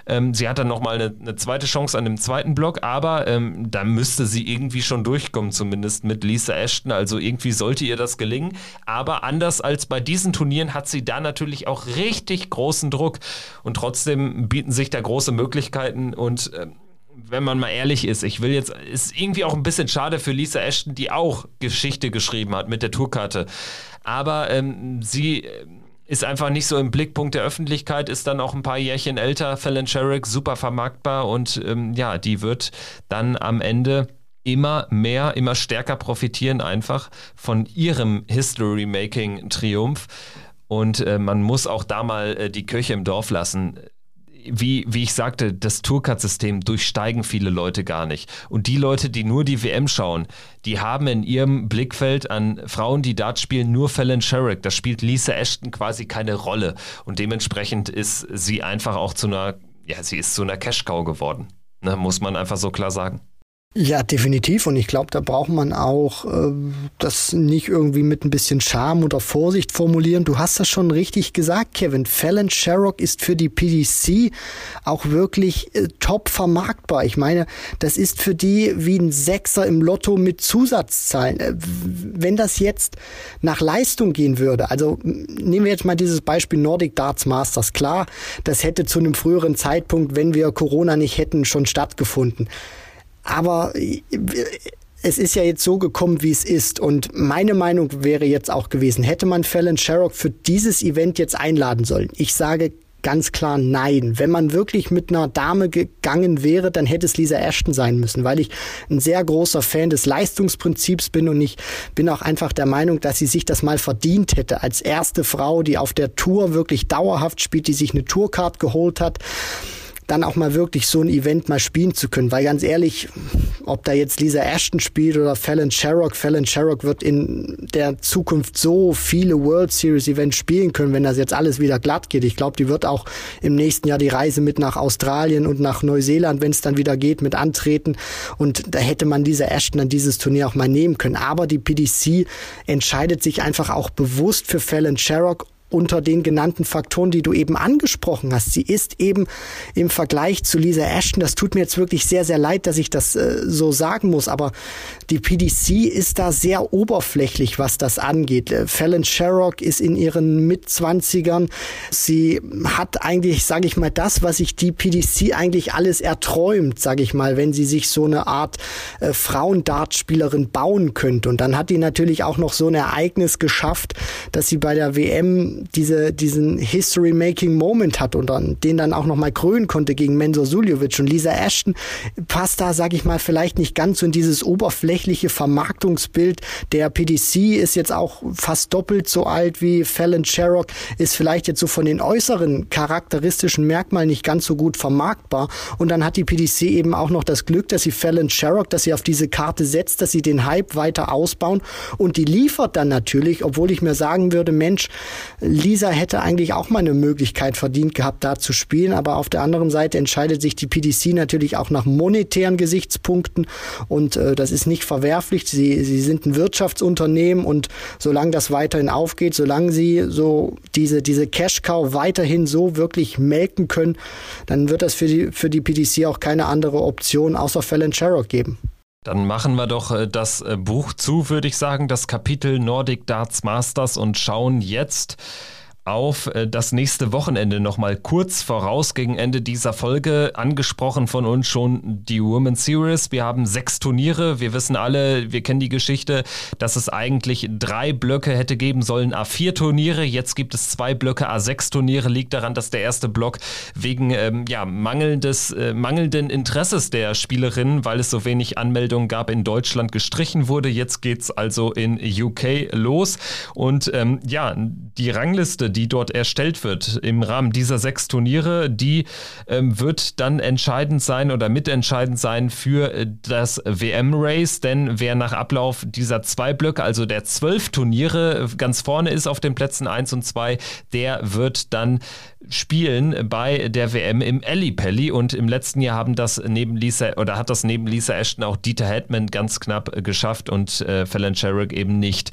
S2: Ähm, sie hat dann nochmal eine eine zweite Chance an dem zweiten Block, aber ähm, da müsste sie irgendwie schon durchkommen, zumindest mit Lisa Ashton. Also irgendwie sollte ihr das gelingen. Aber anders als bei diesen Turnieren hat sie da natürlich auch richtig großen Druck. Und trotzdem bieten sich da große Möglichkeiten und ähm, wenn man mal ehrlich ist, ich will jetzt, ist irgendwie auch ein bisschen schade für Lisa Ashton, die auch Geschichte geschrieben hat mit der Tourkarte. Aber ähm, sie ist einfach nicht so im Blickpunkt der Öffentlichkeit, ist dann auch ein paar Jährchen älter. Fallon Sherrick, super vermarktbar und ähm, ja, die wird dann am Ende immer mehr, immer stärker profitieren einfach von ihrem History-Making-Triumph. Und äh, man muss auch da mal äh, die Kirche im Dorf lassen wie, wie ich sagte, das Tourcard-System durchsteigen viele Leute gar nicht. Und die Leute, die nur die WM schauen, die haben in ihrem Blickfeld an Frauen, die Dart spielen, nur Fallon Sherrick. Da spielt Lisa Ashton quasi keine Rolle. Und dementsprechend ist sie einfach auch zu einer, ja, sie ist zu einer Cash-Cow geworden. Ne, muss man einfach so klar sagen.
S3: Ja, definitiv. Und ich glaube, da braucht man auch äh, das nicht irgendwie mit ein bisschen Charme oder Vorsicht formulieren. Du hast das schon richtig gesagt, Kevin. Fallon Sherrock ist für die PDC auch wirklich äh, top vermarktbar. Ich meine, das ist für die wie ein Sechser im Lotto mit Zusatzzahlen. Äh, wenn das jetzt nach Leistung gehen würde, also nehmen wir jetzt mal dieses Beispiel Nordic Darts Masters. Klar, das hätte zu einem früheren Zeitpunkt, wenn wir Corona nicht hätten, schon stattgefunden. Aber es ist ja jetzt so gekommen, wie es ist. Und meine Meinung wäre jetzt auch gewesen, hätte man Fallon Sherrock für dieses Event jetzt einladen sollen. Ich sage ganz klar nein. Wenn man wirklich mit einer Dame gegangen wäre, dann hätte es Lisa Ashton sein müssen, weil ich ein sehr großer Fan des Leistungsprinzips bin und ich bin auch einfach der Meinung, dass sie sich das mal verdient hätte als erste Frau, die auf der Tour wirklich dauerhaft spielt, die sich eine Tourcard geholt hat dann auch mal wirklich so ein Event mal spielen zu können. Weil ganz ehrlich, ob da jetzt Lisa Ashton spielt oder Fallon Sherrock, Fallon Sherrock wird in der Zukunft so viele World Series Events spielen können, wenn das jetzt alles wieder glatt geht. Ich glaube, die wird auch im nächsten Jahr die Reise mit nach Australien und nach Neuseeland, wenn es dann wieder geht, mit antreten. Und da hätte man Lisa Ashton dann dieses Turnier auch mal nehmen können. Aber die PDC entscheidet sich einfach auch bewusst für Fallon Sherrock unter den genannten Faktoren, die du eben angesprochen hast. Sie ist eben im Vergleich zu Lisa Ashton, das tut mir jetzt wirklich sehr, sehr leid, dass ich das äh, so sagen muss, aber die PDC ist da sehr oberflächlich, was das angeht. Äh, Fallon Sherrock ist in ihren Mitzwanzigern. Sie hat eigentlich, sage ich mal, das, was sich die PDC eigentlich alles erträumt, sage ich mal, wenn sie sich so eine Art äh, Frauendartspielerin bauen könnte. Und dann hat die natürlich auch noch so ein Ereignis geschafft, dass sie bei der WM diese, diesen History-Making-Moment hat und dann, den dann auch nochmal krönen konnte gegen Mensur Suljovic und Lisa Ashton passt da, sag ich mal, vielleicht nicht ganz so in dieses oberflächliche Vermarktungsbild. Der PDC ist jetzt auch fast doppelt so alt wie Fallon Sherrock, ist vielleicht jetzt so von den äußeren charakteristischen Merkmalen nicht ganz so gut vermarktbar. Und dann hat die PDC eben auch noch das Glück, dass sie Fallon Sherrock, dass sie auf diese Karte setzt, dass sie den Hype weiter ausbauen und die liefert dann natürlich, obwohl ich mir sagen würde, Mensch, Lisa hätte eigentlich auch mal eine Möglichkeit verdient gehabt, da zu spielen. Aber auf der anderen Seite entscheidet sich die PDC natürlich auch nach monetären Gesichtspunkten. Und äh, das ist nicht verwerflich. Sie, sie sind ein Wirtschaftsunternehmen und solange das weiterhin aufgeht, solange sie so diese, diese Cash-Cow weiterhin so wirklich melken können, dann wird das für die, für die PDC auch keine andere Option außer Fallon Sherrock geben.
S2: Dann machen wir doch äh, das äh, Buch zu, würde ich sagen, das Kapitel Nordic Darts Masters und schauen jetzt auf äh, das nächste Wochenende nochmal kurz voraus gegen Ende dieser Folge. Angesprochen von uns schon die Women's Series. Wir haben sechs Turniere. Wir wissen alle, wir kennen die Geschichte, dass es eigentlich drei Blöcke hätte geben sollen, A4 Turniere. Jetzt gibt es zwei Blöcke, A6 Turniere. Liegt daran, dass der erste Block wegen ähm, ja, mangelndes, äh, mangelnden Interesses der Spielerinnen, weil es so wenig Anmeldungen gab, in Deutschland gestrichen wurde. Jetzt geht es also in UK los. Und ähm, ja, die Rangliste, die dort erstellt wird im Rahmen dieser sechs Turniere, die ähm, wird dann entscheidend sein oder mitentscheidend sein für äh, das WM-Race, denn wer nach Ablauf dieser zwei Blöcke, also der zwölf Turniere, ganz vorne ist auf den Plätzen 1 und 2, der wird dann spielen bei der WM im Ellipelli und im letzten Jahr haben das neben Lisa oder hat das neben Lisa Ashton auch Dieter Hetman ganz knapp geschafft und äh, Fallon Sherrick eben nicht.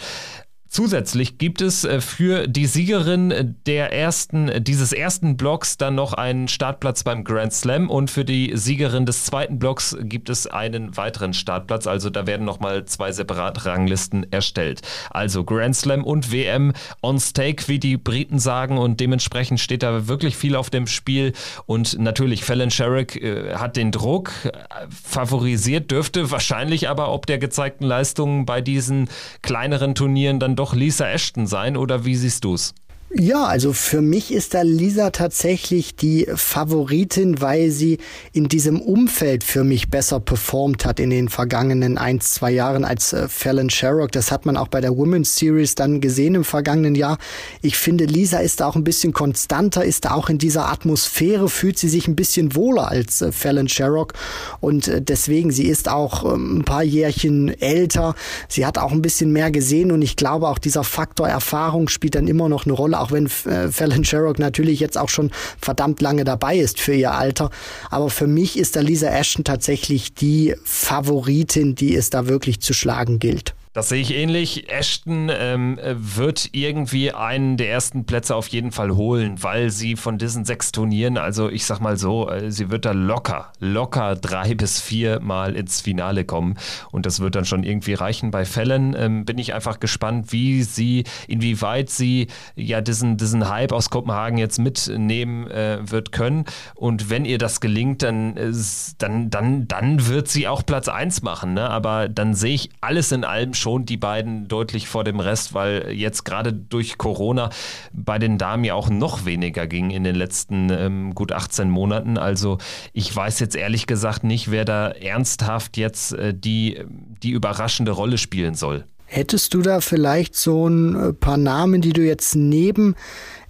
S2: Zusätzlich gibt es äh, für die Siegerin der ersten, dieses ersten Blocks dann noch einen Startplatz beim Grand Slam und für die Siegerin des zweiten Blocks gibt es einen weiteren Startplatz. Also da werden nochmal zwei separate Ranglisten erstellt. Also Grand Slam und WM on Stake, wie die Briten sagen und dementsprechend steht da wirklich viel auf dem Spiel und natürlich Fallon Sherrick äh, hat den Druck, äh, favorisiert dürfte wahrscheinlich aber ob der gezeigten Leistungen bei diesen kleineren Turnieren dann doch Lisa Ashton sein oder wie siehst du es?
S3: Ja, also für mich ist da Lisa tatsächlich die Favoritin, weil sie in diesem Umfeld für mich besser performt hat in den vergangenen ein, zwei Jahren als äh, Fallon Sherrock. Das hat man auch bei der Women's Series dann gesehen im vergangenen Jahr. Ich finde, Lisa ist da auch ein bisschen konstanter, ist da auch in dieser Atmosphäre, fühlt sie sich ein bisschen wohler als äh, Fallon Sherrock und äh, deswegen, sie ist auch ähm, ein paar Jährchen älter. Sie hat auch ein bisschen mehr gesehen und ich glaube auch dieser Faktor Erfahrung spielt dann immer noch eine Rolle auch wenn äh, Fallon Sherrock natürlich jetzt auch schon verdammt lange dabei ist für ihr Alter. Aber für mich ist da Lisa Ashton tatsächlich die Favoritin, die es da wirklich zu schlagen gilt.
S2: Das sehe ich ähnlich. Ashton ähm, wird irgendwie einen der ersten Plätze auf jeden Fall holen, weil sie von diesen sechs Turnieren, also ich sag mal so, äh, sie wird da locker, locker drei bis vier Mal ins Finale kommen. Und das wird dann schon irgendwie reichen. Bei Fällen ähm, bin ich einfach gespannt, wie sie, inwieweit sie ja diesen, diesen Hype aus Kopenhagen jetzt mitnehmen äh, wird können. Und wenn ihr das gelingt, dann, äh, dann, dann, dann wird sie auch Platz eins machen. Ne? Aber dann sehe ich alles in allem schon die beiden deutlich vor dem Rest, weil jetzt gerade durch Corona bei den Damen ja auch noch weniger ging in den letzten ähm, gut 18 Monaten. Also ich weiß jetzt ehrlich gesagt nicht, wer da ernsthaft jetzt äh, die, die überraschende Rolle spielen soll.
S3: Hättest du da vielleicht so ein äh, paar Namen, die du jetzt neben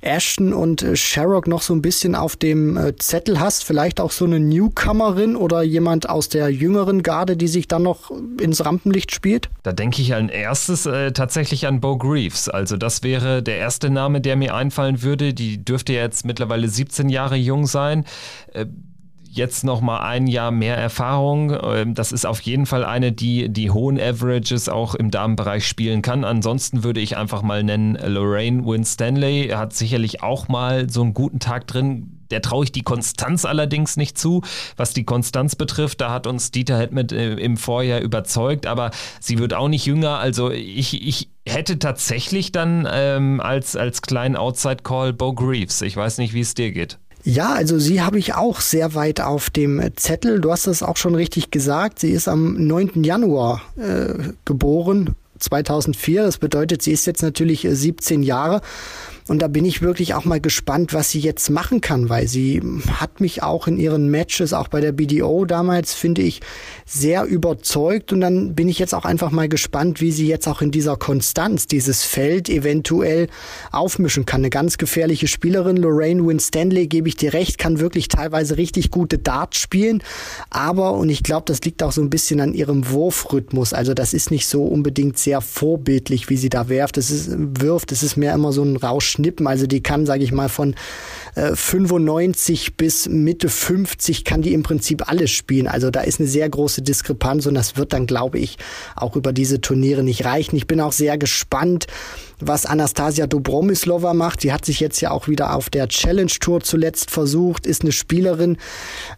S3: Ashton und äh, Sherrock noch so ein bisschen auf dem äh, Zettel hast, vielleicht auch so eine Newcomerin oder jemand aus der jüngeren Garde, die sich dann noch ins Rampenlicht spielt?
S2: Da denke ich als erstes äh, tatsächlich an Bo Greaves. Also das wäre der erste Name, der mir einfallen würde. Die dürfte jetzt mittlerweile 17 Jahre jung sein. Äh, jetzt noch mal ein Jahr mehr Erfahrung. Ähm, das ist auf jeden Fall eine, die die hohen Averages auch im Damenbereich spielen kann. Ansonsten würde ich einfach mal nennen Lorraine Winstanley. Er hat sicherlich auch mal so einen guten Tag drin. Der traue ich die Konstanz allerdings nicht zu. Was die Konstanz betrifft, da hat uns Dieter Hedmet äh, im Vorjahr überzeugt, aber sie wird auch nicht jünger. Also ich, ich hätte tatsächlich dann ähm, als, als kleinen Outside-Call Bo Greaves. Ich weiß nicht, wie es dir geht.
S3: Ja, also sie habe ich auch sehr weit auf dem Zettel. Du hast das auch schon richtig gesagt. Sie ist am 9. Januar äh, geboren, 2004. Das bedeutet, sie ist jetzt natürlich 17 Jahre. Und da bin ich wirklich auch mal gespannt, was sie jetzt machen kann, weil sie hat mich auch in ihren Matches, auch bei der BDO damals, finde ich, sehr überzeugt. Und dann bin ich jetzt auch einfach mal gespannt, wie sie jetzt auch in dieser Konstanz dieses Feld eventuell aufmischen kann. Eine ganz gefährliche Spielerin, Lorraine Winstanley, gebe ich dir recht, kann wirklich teilweise richtig gute Darts spielen. Aber, und ich glaube, das liegt auch so ein bisschen an ihrem Wurfrhythmus. Also das ist nicht so unbedingt sehr vorbildlich, wie sie da wirft. Es ist, wirft. Es ist mehr immer so ein Rausch Schnippen. Also die kann, sage ich mal, von äh, 95 bis Mitte 50 kann die im Prinzip alles spielen. Also da ist eine sehr große Diskrepanz und das wird dann, glaube ich, auch über diese Turniere nicht reichen. Ich bin auch sehr gespannt, was Anastasia Dobromislova macht. Die hat sich jetzt ja auch wieder auf der Challenge Tour zuletzt versucht, ist eine Spielerin.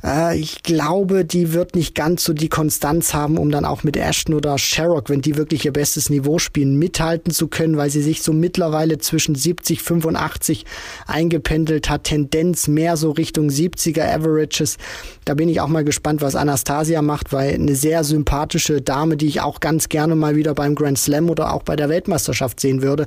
S3: Äh, ich glaube, die wird nicht ganz so die Konstanz haben, um dann auch mit Ashton oder Sherrock, wenn die wirklich ihr bestes Niveau spielen, mithalten zu können, weil sie sich so mittlerweile zwischen 70, 85 eingependelt hat. Tendenz mehr so Richtung 70er Averages. Da bin ich auch mal gespannt, was Anastasia macht, weil eine sehr sympathische Dame, die ich auch ganz gerne mal wieder beim Grand Slam oder auch bei der Weltmeisterschaft sehen würde.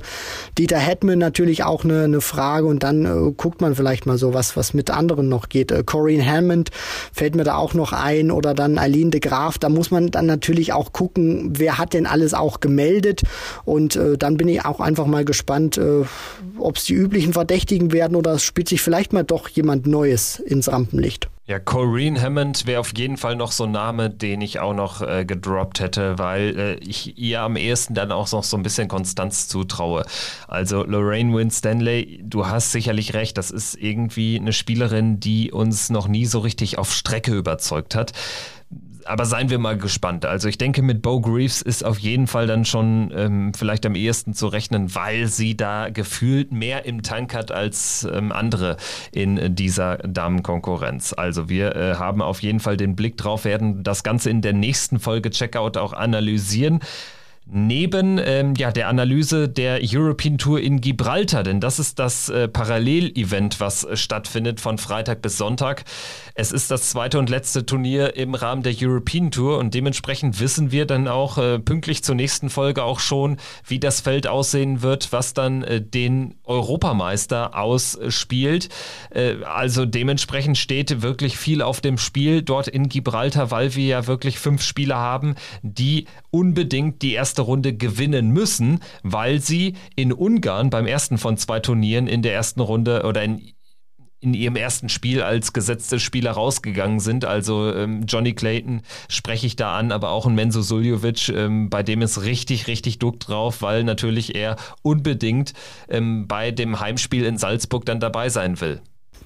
S3: Dieter Hetman natürlich auch eine, eine Frage und dann äh, guckt man vielleicht mal so, was, was mit anderen noch geht. Äh, Corinne Hammond fällt mir da auch noch ein oder dann Aline de Graaf. Da muss man dann natürlich auch gucken, wer hat denn alles auch gemeldet und äh, dann bin ich auch einfach mal gespannt, äh, ob es die üblichen Verdächtigen werden oder spielt sich vielleicht mal doch jemand Neues ins Rampenlicht.
S2: Ja, Corrine Hammond wäre auf jeden Fall noch so ein Name, den ich auch noch äh, gedroppt hätte, weil äh, ich ihr am ehesten dann auch noch so ein bisschen Konstanz zutraue. Also Lorraine Winstanley, du hast sicherlich recht, das ist irgendwie eine Spielerin, die uns noch nie so richtig auf Strecke überzeugt hat aber seien wir mal gespannt. Also ich denke, mit Bo Greaves ist auf jeden Fall dann schon ähm, vielleicht am ehesten zu rechnen, weil sie da gefühlt mehr im Tank hat als ähm, andere in dieser Damenkonkurrenz. Also wir äh, haben auf jeden Fall den Blick drauf, werden das Ganze in der nächsten Folge Checkout auch analysieren neben ähm, ja, der Analyse der European Tour in Gibraltar, denn das ist das äh, Parallelevent, was äh, stattfindet von Freitag bis Sonntag. Es ist das zweite und letzte Turnier im Rahmen der European Tour und dementsprechend wissen wir dann auch äh, pünktlich zur nächsten Folge auch schon, wie das Feld aussehen wird, was dann äh, den Europameister ausspielt. Äh, also dementsprechend steht wirklich viel auf dem Spiel dort in Gibraltar, weil wir ja wirklich fünf Spieler haben, die unbedingt die erste Runde gewinnen müssen, weil sie in Ungarn beim ersten von zwei Turnieren in der ersten Runde oder in in ihrem ersten Spiel als gesetzte Spieler rausgegangen sind. Also ähm, Johnny Clayton spreche ich da an, aber auch ein Menzo Suljovic, ähm, bei dem ist richtig, richtig Druck drauf, weil natürlich er unbedingt ähm, bei dem Heimspiel in Salzburg dann dabei sein will.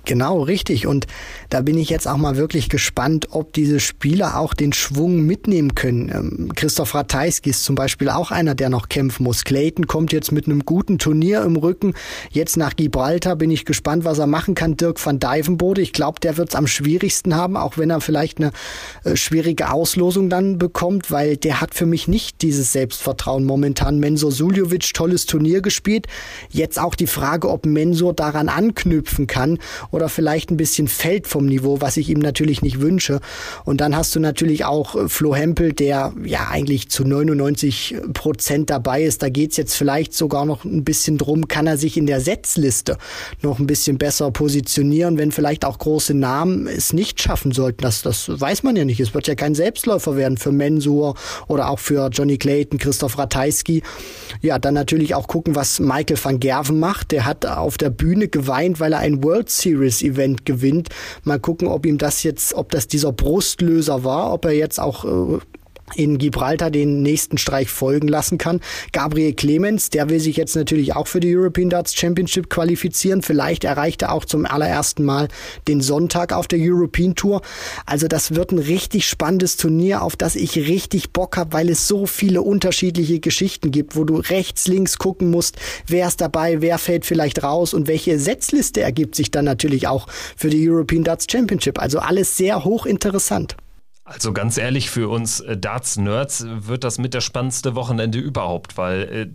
S3: Genau, richtig. Und da bin ich jetzt auch mal wirklich gespannt, ob diese Spieler auch den Schwung mitnehmen können. Ähm, Christoph Ratajski ist zum Beispiel auch einer, der noch kämpfen muss. Clayton kommt jetzt mit einem guten Turnier im Rücken. Jetzt nach Gibraltar bin ich gespannt, was er machen kann. Dirk van Dijvenbode, ich glaube, der wird es am schwierigsten haben, auch wenn er vielleicht eine äh, schwierige Auslosung dann bekommt, weil der hat für mich nicht dieses Selbstvertrauen momentan. Mensur Suljovic, tolles Turnier gespielt. Jetzt auch die Frage, ob Mensur daran anknüpfen kann oder vielleicht ein bisschen fällt vom Niveau, was ich ihm natürlich nicht wünsche. Und dann hast du natürlich auch äh, Flo Hempel, der ja eigentlich zu 99 Prozent dabei ist. Da geht's jetzt vielleicht sogar noch ein bisschen drum, kann er sich in der Setzliste noch ein bisschen besser positionieren, wenn vielleicht auch große Namen es nicht schaffen sollten. Das, das weiß man ja nicht. Es wird ja kein Selbstläufer werden für Mensur oder auch für Johnny Clayton, Christoph Ratajski. Ja, dann natürlich auch gucken, was Michael van Gerven macht. Der hat auf der Bühne geweint, weil er ein World Series Series Event gewinnt. Mal gucken, ob ihm das jetzt, ob das dieser Brustlöser war, ob er jetzt auch äh, in Gibraltar den nächsten Streich folgen lassen kann. Gabriel Clemens, der will sich jetzt natürlich auch für die European Darts Championship qualifizieren. Vielleicht erreicht er auch zum allerersten Mal den Sonntag auf der European Tour. Also das wird ein richtig spannendes Turnier, auf das ich richtig Bock habe, weil es so viele unterschiedliche Geschichten gibt, wo du rechts, links gucken musst, wer ist dabei, wer fällt vielleicht raus und welche Setzliste ergibt sich dann natürlich auch für die European Darts Championship. Also alles sehr hochinteressant.
S2: Also ganz ehrlich, für uns äh, Darts-Nerds wird das mit der spannendste Wochenende überhaupt, weil äh,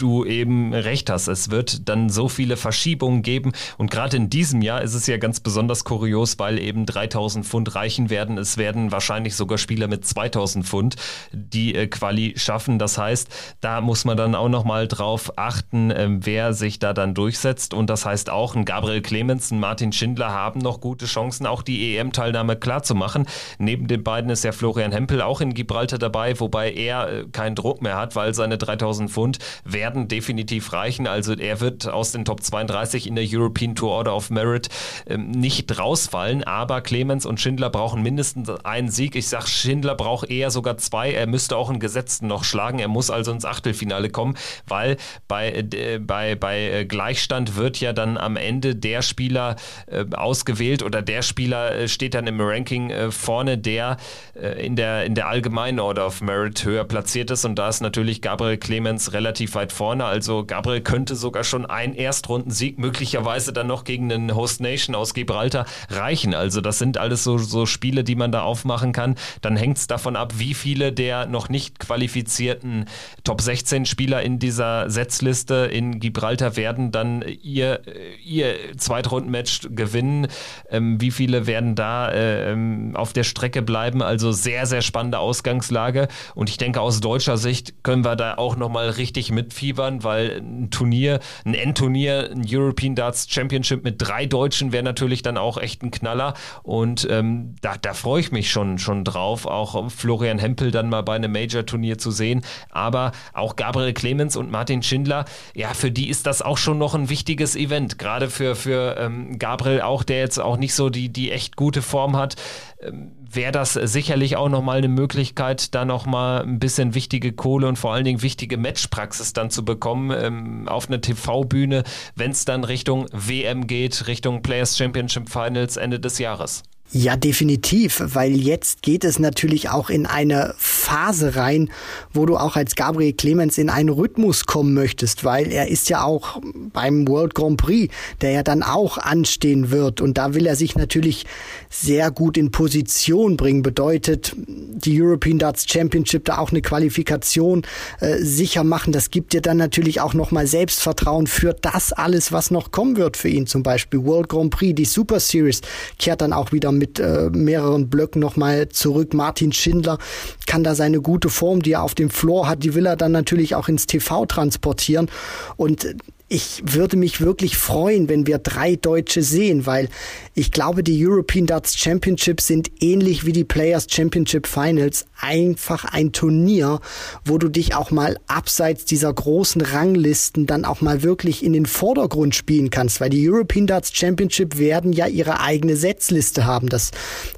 S2: du eben recht hast. Es wird dann so viele Verschiebungen geben. Und gerade in diesem Jahr ist es ja ganz besonders kurios, weil eben 3000 Pfund reichen werden. Es werden wahrscheinlich sogar Spieler mit 2000 Pfund die äh, Quali schaffen. Das heißt, da muss man dann auch nochmal drauf achten, äh, wer sich da dann durchsetzt. Und das heißt auch, ein Gabriel Clemens, ein Martin Schindler haben noch gute Chancen, auch die EM-Teilnahme klar zu machen. Neben den beiden ist ja Florian Hempel auch in Gibraltar dabei, wobei er äh, keinen Druck mehr hat, weil seine 3000 Pfund werden werden definitiv reichen. Also er wird aus den Top 32 in der European Tour Order of Merit ähm, nicht rausfallen, aber Clemens und Schindler brauchen mindestens einen Sieg. Ich sage, Schindler braucht eher sogar zwei. Er müsste auch einen Gesetzten noch schlagen. Er muss also ins Achtelfinale kommen, weil bei, äh, bei, bei äh, Gleichstand wird ja dann am Ende der Spieler äh, ausgewählt oder der Spieler äh, steht dann im Ranking äh, vorne, der äh, in, der, in der allgemeinen Order of Merit höher platziert ist. Und da ist natürlich Gabriel Clemens relativ weit vorne. Also Gabriel könnte sogar schon einen Erstrundensieg möglicherweise dann noch gegen den Host Nation aus Gibraltar reichen. Also das sind alles so, so Spiele, die man da aufmachen kann. Dann hängt es davon ab, wie viele der noch nicht qualifizierten Top 16 Spieler in dieser Setzliste in Gibraltar werden dann ihr, ihr Zweitrundenmatch gewinnen. Ähm, wie viele werden da äh, ähm, auf der Strecke bleiben? Also sehr, sehr spannende Ausgangslage. Und ich denke, aus deutscher Sicht können wir da auch nochmal richtig mitfiebern mitfiebern, weil ein Turnier, ein Endturnier, ein European Darts Championship mit drei Deutschen wäre natürlich dann auch echt ein Knaller. Und ähm, da, da freue ich mich schon, schon drauf, auch Florian Hempel dann mal bei einem Major-Turnier zu sehen. Aber auch Gabriel Clemens und Martin Schindler, ja, für die ist das auch schon noch ein wichtiges Event. Gerade für, für ähm, Gabriel auch, der jetzt auch nicht so die, die echt gute Form hat. Ähm, wäre das sicherlich auch nochmal eine Möglichkeit, da nochmal ein bisschen wichtige Kohle und vor allen Dingen wichtige Matchpraxis dann zu bekommen ähm, auf einer TV-Bühne, wenn es dann Richtung WM geht, Richtung Players Championship Finals Ende des Jahres.
S3: Ja, definitiv, weil jetzt geht es natürlich auch in eine Phase rein, wo du auch als Gabriel Clemens in einen Rhythmus kommen möchtest, weil er ist ja auch beim World Grand Prix, der ja dann auch anstehen wird. Und da will er sich natürlich sehr gut in Position bringen, bedeutet die European Darts Championship da auch eine Qualifikation äh, sicher machen, das gibt dir dann natürlich auch nochmal Selbstvertrauen für das alles, was noch kommen wird für ihn, zum Beispiel World Grand Prix, die Super Series kehrt dann auch wieder mit äh, mehreren Blöcken nochmal zurück. Martin Schindler kann da seine gute Form, die er auf dem Floor hat, die will er dann natürlich auch ins TV transportieren. Und ich würde mich wirklich freuen, wenn wir drei Deutsche sehen, weil ich glaube, die European Darts Championship sind ähnlich wie die Players Championship Finals einfach ein Turnier, wo du dich auch mal abseits dieser großen Ranglisten dann auch mal wirklich in den Vordergrund spielen kannst, weil die European Darts Championship werden ja ihre eigene Setzliste haben. Das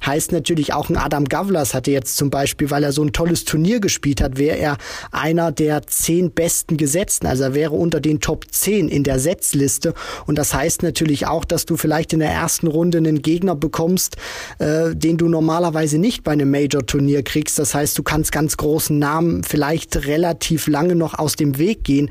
S3: heißt natürlich auch ein Adam Gavlas hatte jetzt zum Beispiel, weil er so ein tolles Turnier gespielt hat, wäre er einer der zehn besten Gesetzten. Also er wäre unter den Top 10 in der Setzliste. Und das heißt natürlich auch, dass du vielleicht in der ersten Runde einen Gegner bekommst, äh, den du normalerweise nicht bei einem Major-Turnier kriegst. Das heißt, du kannst ganz großen Namen vielleicht relativ lange noch aus dem Weg gehen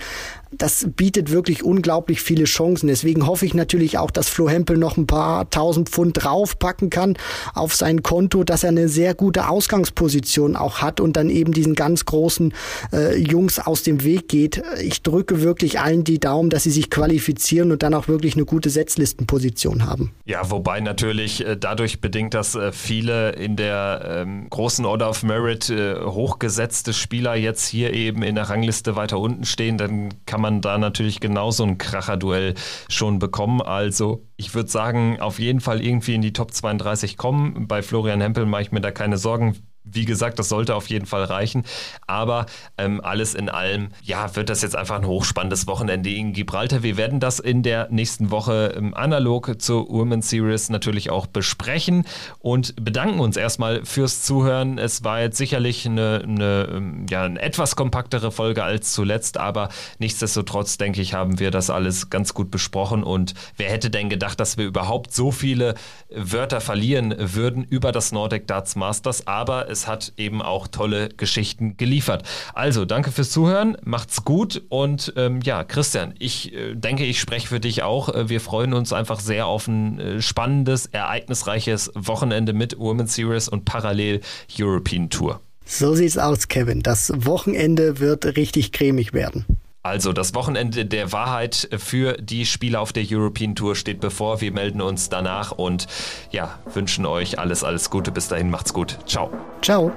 S3: das bietet wirklich unglaublich viele Chancen. Deswegen hoffe ich natürlich auch, dass Flo Hempel noch ein paar tausend Pfund draufpacken kann auf sein Konto, dass er eine sehr gute Ausgangsposition auch hat und dann eben diesen ganz großen äh, Jungs aus dem Weg geht. Ich drücke wirklich allen die Daumen, dass sie sich qualifizieren und dann auch wirklich eine gute Setzlistenposition haben.
S2: Ja, wobei natürlich äh, dadurch bedingt, dass äh, viele in der ähm, großen Order of Merit äh, hochgesetzte Spieler jetzt hier eben in der Rangliste weiter unten stehen, dann kann man da natürlich genauso ein Kracherduell schon bekommen. Also ich würde sagen, auf jeden Fall irgendwie in die Top 32 kommen. Bei Florian Hempel mache ich mir da keine Sorgen wie gesagt, das sollte auf jeden Fall reichen. Aber ähm, alles in allem, ja, wird das jetzt einfach ein hochspannendes Wochenende in Gibraltar. Wir werden das in der nächsten Woche ähm, analog zur Women's Series natürlich auch besprechen und bedanken uns erstmal fürs Zuhören. Es war jetzt sicherlich eine, eine, ähm, ja, eine etwas kompaktere Folge als zuletzt, aber nichtsdestotrotz, denke ich, haben wir das alles ganz gut besprochen. Und wer hätte denn gedacht, dass wir überhaupt so viele Wörter verlieren würden über das Nordic Darts Masters? Aber es hat eben auch tolle Geschichten geliefert. Also, danke fürs Zuhören, macht's gut und ähm, ja, Christian, ich äh, denke, ich spreche für dich auch. Äh, wir freuen uns einfach sehr auf ein äh, spannendes, ereignisreiches Wochenende mit Women's Series und parallel European Tour.
S3: So sieht's aus, Kevin. Das Wochenende wird richtig cremig werden.
S2: Also das Wochenende der Wahrheit für die Spieler auf der European Tour steht bevor. Wir melden uns danach und ja, wünschen euch alles, alles Gute. Bis dahin, macht's gut. Ciao.
S3: Ciao.